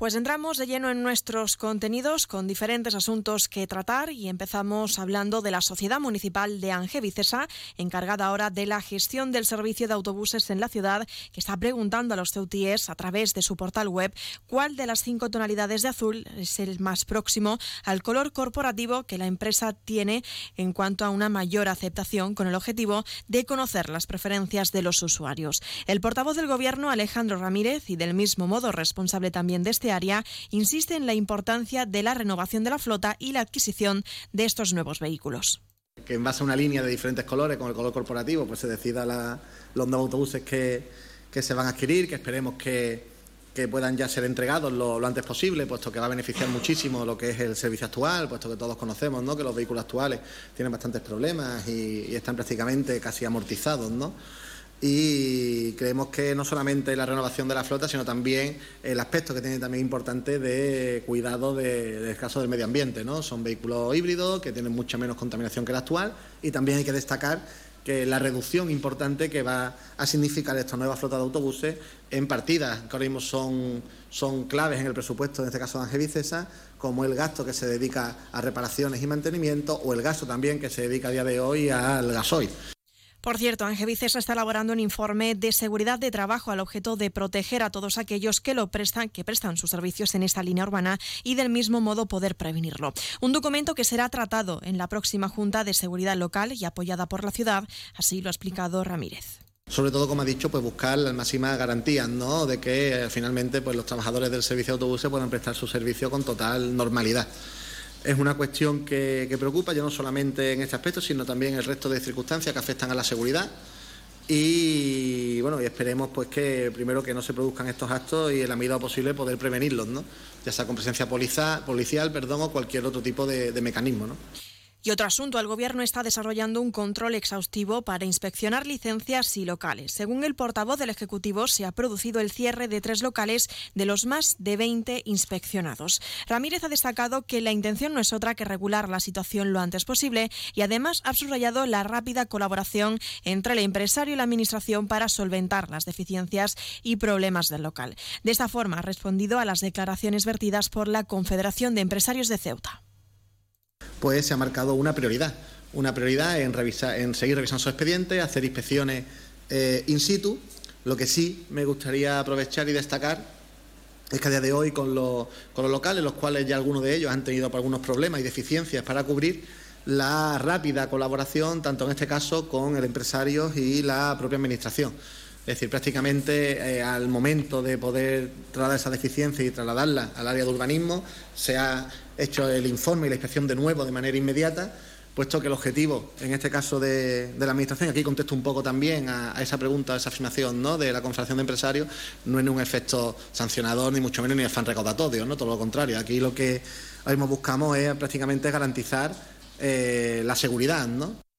Pues entramos de lleno en nuestros contenidos con diferentes asuntos que tratar y empezamos hablando de la Sociedad Municipal de Angevicesa, encargada ahora de la gestión del servicio de autobuses en la ciudad, que está preguntando a los ceutíes a través de su portal web cuál de las cinco tonalidades de azul es el más próximo al color corporativo que la empresa tiene en cuanto a una mayor aceptación con el objetivo de conocer las preferencias de los usuarios. El portavoz del Gobierno, Alejandro Ramírez, y del mismo modo responsable también de este área, insiste en la importancia de la renovación de la flota y la adquisición de estos nuevos vehículos. Que en base a una línea de diferentes colores, con el color corporativo, pues se decida la, los nuevos autobuses que, que, se van a adquirir, que esperemos que, que puedan ya ser entregados lo, lo, antes posible, puesto que va a beneficiar muchísimo lo que es el servicio actual, puesto que todos conocemos ¿no? que los vehículos actuales tienen bastantes problemas y, y están prácticamente casi amortizados, ¿no? Y creemos que no solamente la renovación de la flota, sino también el aspecto que tiene también importante de cuidado de, del caso del medio ambiente. ¿no? Son vehículos híbridos que tienen mucha menos contaminación que el actual y también hay que destacar que la reducción importante que va a significar esta nueva flota de autobuses en partidas que ahora mismo son, son claves en el presupuesto, en este caso de Angevicesa, como el gasto que se dedica a reparaciones y mantenimiento o el gasto también que se dedica a día de hoy al gasoil. Por cierto, Angevicesa está elaborando un informe de seguridad de trabajo al objeto de proteger a todos aquellos que lo prestan, que prestan sus servicios en esta línea urbana y del mismo modo poder prevenirlo. Un documento que será tratado en la próxima Junta de Seguridad Local y apoyada por la ciudad, así lo ha explicado Ramírez sobre todo, como ha dicho, pues buscar las máximas garantías, ¿no? De que eh, finalmente pues, los trabajadores del servicio de autobuses puedan prestar su servicio con total normalidad. Es una cuestión que, preocupa, ya no solamente en este aspecto, sino también el resto de circunstancias que afectan a la seguridad. Y bueno, y esperemos pues que primero que no se produzcan estos actos y en la medida posible poder prevenirlos, ¿no? Ya sea con presencia policial perdón, o cualquier otro tipo de, de mecanismo, ¿no? Y otro asunto, el Gobierno está desarrollando un control exhaustivo para inspeccionar licencias y locales. Según el portavoz del Ejecutivo, se ha producido el cierre de tres locales de los más de 20 inspeccionados. Ramírez ha destacado que la intención no es otra que regular la situación lo antes posible y además ha subrayado la rápida colaboración entre el empresario y la Administración para solventar las deficiencias y problemas del local. De esta forma ha respondido a las declaraciones vertidas por la Confederación de Empresarios de Ceuta pues se ha marcado una prioridad. Una prioridad en, revisar, en seguir revisando su expediente, hacer inspecciones eh, in situ. Lo que sí me gustaría aprovechar y destacar es que a día de hoy con los, con los locales, los cuales ya algunos de ellos han tenido algunos problemas y deficiencias para cubrir, la rápida colaboración, tanto en este caso con el empresario y la propia Administración. Es decir, prácticamente eh, al momento de poder trasladar esa deficiencia y trasladarla al área de urbanismo, se ha hecho el informe y la inspección de nuevo de manera inmediata, puesto que el objetivo, en este caso de, la Administración, aquí contesto un poco también a, esa pregunta, a esa afirmación ¿no? de la Confederación de Empresarios, no es un efecto sancionador, ni mucho menos ni afán recaudatorio, ¿no? todo lo contrario. Aquí lo que mismo buscamos es prácticamente garantizar eh, la seguridad, ¿no?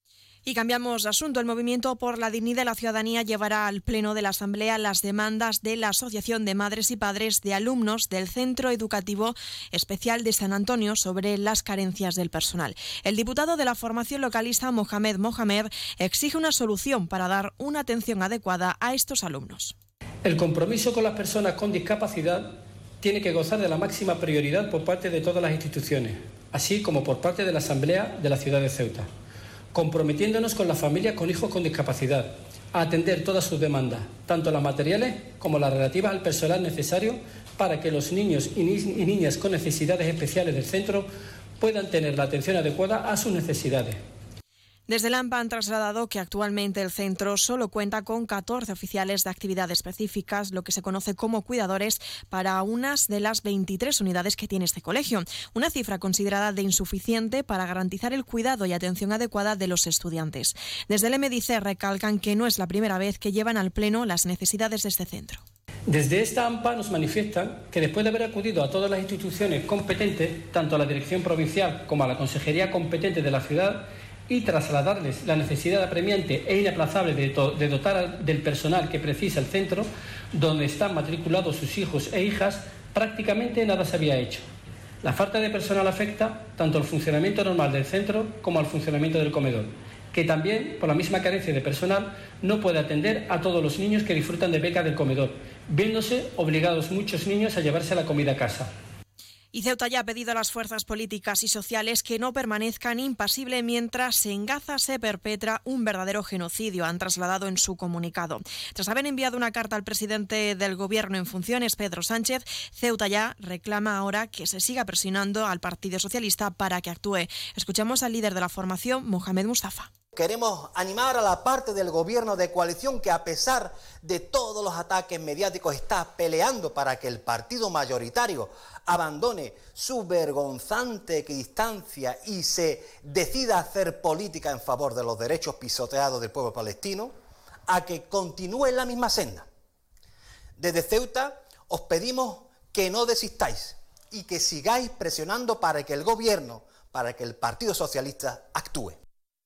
Y cambiamos de asunto. El Movimiento por la Dignidad de la Ciudadanía llevará al Pleno de la Asamblea las demandas de la Asociación de Madres y Padres de Alumnos del Centro Educativo Especial de San Antonio sobre las carencias del personal. El diputado de la formación localista, Mohamed Mohamed, exige una solución para dar una atención adecuada a estos alumnos. El compromiso con las personas con discapacidad tiene que gozar de la máxima prioridad por parte de todas las instituciones, así como por parte de la Asamblea de la ciudad de Ceuta comprometiéndonos con las familias con hijos con discapacidad, a atender todas sus demandas, tanto las materiales como las relativas al personal necesario para que los niños y, ni y niñas con necesidades especiales del centro puedan tener la atención adecuada a sus necesidades. Desde el AMPA han trasladado que actualmente el centro solo cuenta con 14 oficiales de actividad específicas, lo que se conoce como cuidadores, para unas de las 23 unidades que tiene este colegio. Una cifra considerada de insuficiente para garantizar el cuidado y atención adecuada de los estudiantes. Desde el MDC recalcan que no es la primera vez que llevan al Pleno las necesidades de este centro. Desde esta AMPA nos manifiestan que después de haber acudido a todas las instituciones competentes, tanto a la Dirección Provincial como a la Consejería competente de la ciudad, y trasladarles la necesidad apremiante e inaplazable de, de, dotar del personal que precisa el centro, donde están matriculados sus hijos e hijas, prácticamente nada se había hecho. La falta de personal afecta tanto al funcionamiento normal del centro como al funcionamiento del comedor, que también, por la misma carencia de personal, no puede atender a todos los niños que disfrutan de beca del comedor, viéndose obligados muchos niños a llevarse la comida a casa. Y Ceuta ya ha pedido a las fuerzas políticas y sociales que no permanezcan impasibles mientras en Gaza se perpetra un verdadero genocidio, han trasladado en su comunicado. Tras haber enviado una carta al presidente del Gobierno en funciones, Pedro Sánchez, Ceuta ya reclama ahora que se siga presionando al Partido Socialista para que actúe. Escuchamos al líder de la formación, Mohamed Mustafa. Queremos animar a la parte del gobierno de coalición que a pesar de todos los ataques mediáticos está peleando para que el partido mayoritario abandone su vergonzante equidistancia y se decida hacer política en favor de los derechos pisoteados del pueblo palestino, a que continúe en la misma senda. Desde Ceuta os pedimos que no desistáis y que sigáis presionando para que el gobierno, para que el Partido Socialista actúe.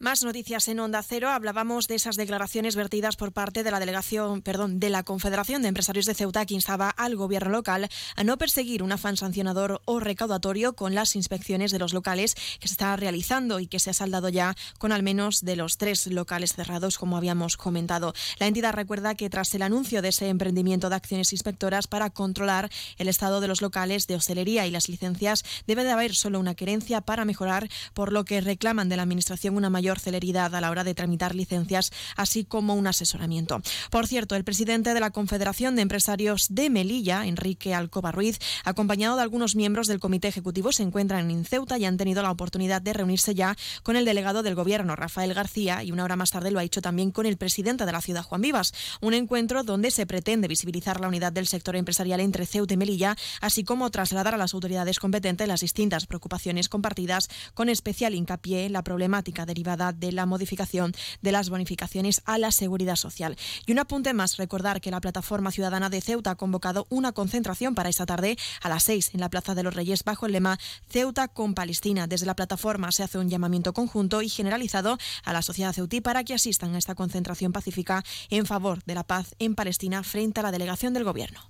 Más noticias en Onda Cero. Hablábamos de esas declaraciones vertidas por parte de la delegación, perdón, de la Confederación de Empresarios de Ceuta que instaba al gobierno local a no perseguir un afán sancionador o recaudatorio con las inspecciones de los locales que se está realizando y que se ha saldado ya con al menos de los tres locales cerrados, como habíamos comentado. La entidad recuerda que tras el anuncio de ese emprendimiento de acciones inspectoras para controlar el estado de los locales de hostelería y las licencias, debe de haber solo una querencia para mejorar, por lo que reclaman de la Administración una mayor celeridad a la hora de tramitar licencias, así como un asesoramiento. Por cierto, el presidente de la Confederación de Empresarios de Melilla, Enrique Alcoba Ruiz, acompañado de algunos miembros del comité ejecutivo, se encuentran en Ceuta y han tenido la oportunidad de reunirse ya con el delegado del gobierno, Rafael García, y una hora más tarde lo ha hecho también con el presidente de la ciudad, Juan Vivas. Un encuentro donde se pretende visibilizar la unidad del sector empresarial entre Ceuta y Melilla, así como trasladar a las autoridades competentes las distintas preocupaciones compartidas, con especial hincapié en la problemática derivada de la modificación de las bonificaciones a la seguridad social. Y un apunte más, recordar que la Plataforma Ciudadana de Ceuta ha convocado una concentración para esta tarde a las 6 en la Plaza de los Reyes bajo el lema Ceuta con Palestina. Desde la plataforma se hace un llamamiento conjunto y generalizado a la sociedad ceutí para que asistan a esta concentración pacífica en favor de la paz en Palestina frente a la delegación del Gobierno.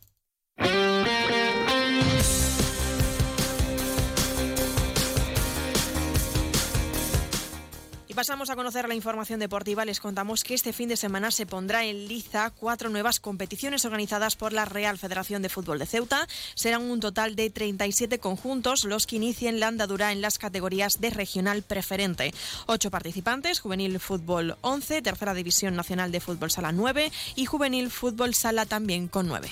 Pasamos a conocer la información deportiva, les contamos que este fin de semana se pondrá en liza cuatro nuevas competiciones organizadas por la Real Federación de Fútbol de Ceuta. Serán un total de 37 conjuntos los que inicien la andadura en las categorías de regional preferente. Ocho participantes, Juvenil Fútbol 11, Tercera División Nacional de Fútbol Sala 9 y Juvenil Fútbol Sala también con 9.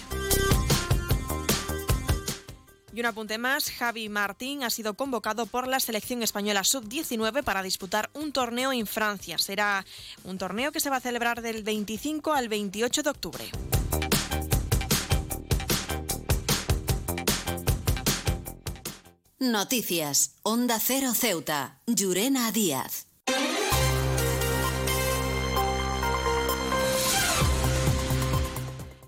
Y un apunte más, Javi Martín ha sido convocado por la selección española sub-19 para disputar un torneo en Francia. Será un torneo que se va a celebrar del 25 al 28 de octubre. Noticias. Onda Cero Ceuta. Llurena Díaz.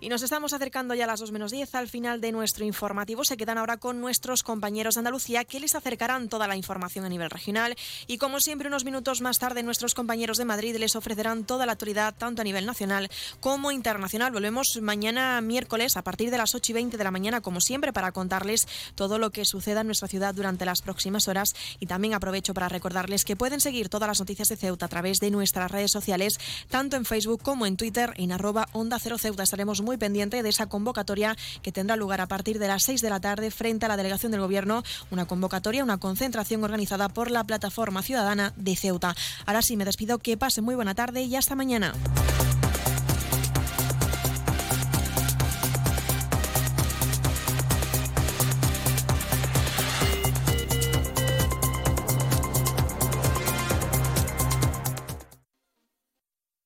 Nos estamos acercando ya a las 2 menos 10 al final de nuestro informativo. Se quedan ahora con nuestros compañeros de Andalucía que les acercarán toda la información a nivel regional. Y como siempre, unos minutos más tarde, nuestros compañeros de Madrid les ofrecerán toda la actualidad, tanto a nivel nacional como internacional. Volvemos mañana miércoles a partir de las 8 y 20 de la mañana, como siempre, para contarles todo lo que suceda en nuestra ciudad durante las próximas horas. Y también aprovecho para recordarles que pueden seguir todas las noticias de Ceuta a través de nuestras redes sociales, tanto en Facebook como en Twitter, en arroba Onda Cero Ceuta. Estaremos muy pendientes de esa convocatoria que tendrá lugar a partir de las 6 de la tarde frente a la delegación del Gobierno. Una convocatoria, una concentración organizada por la Plataforma Ciudadana de Ceuta. Ahora sí, me despido. Que pase muy buena tarde y hasta mañana.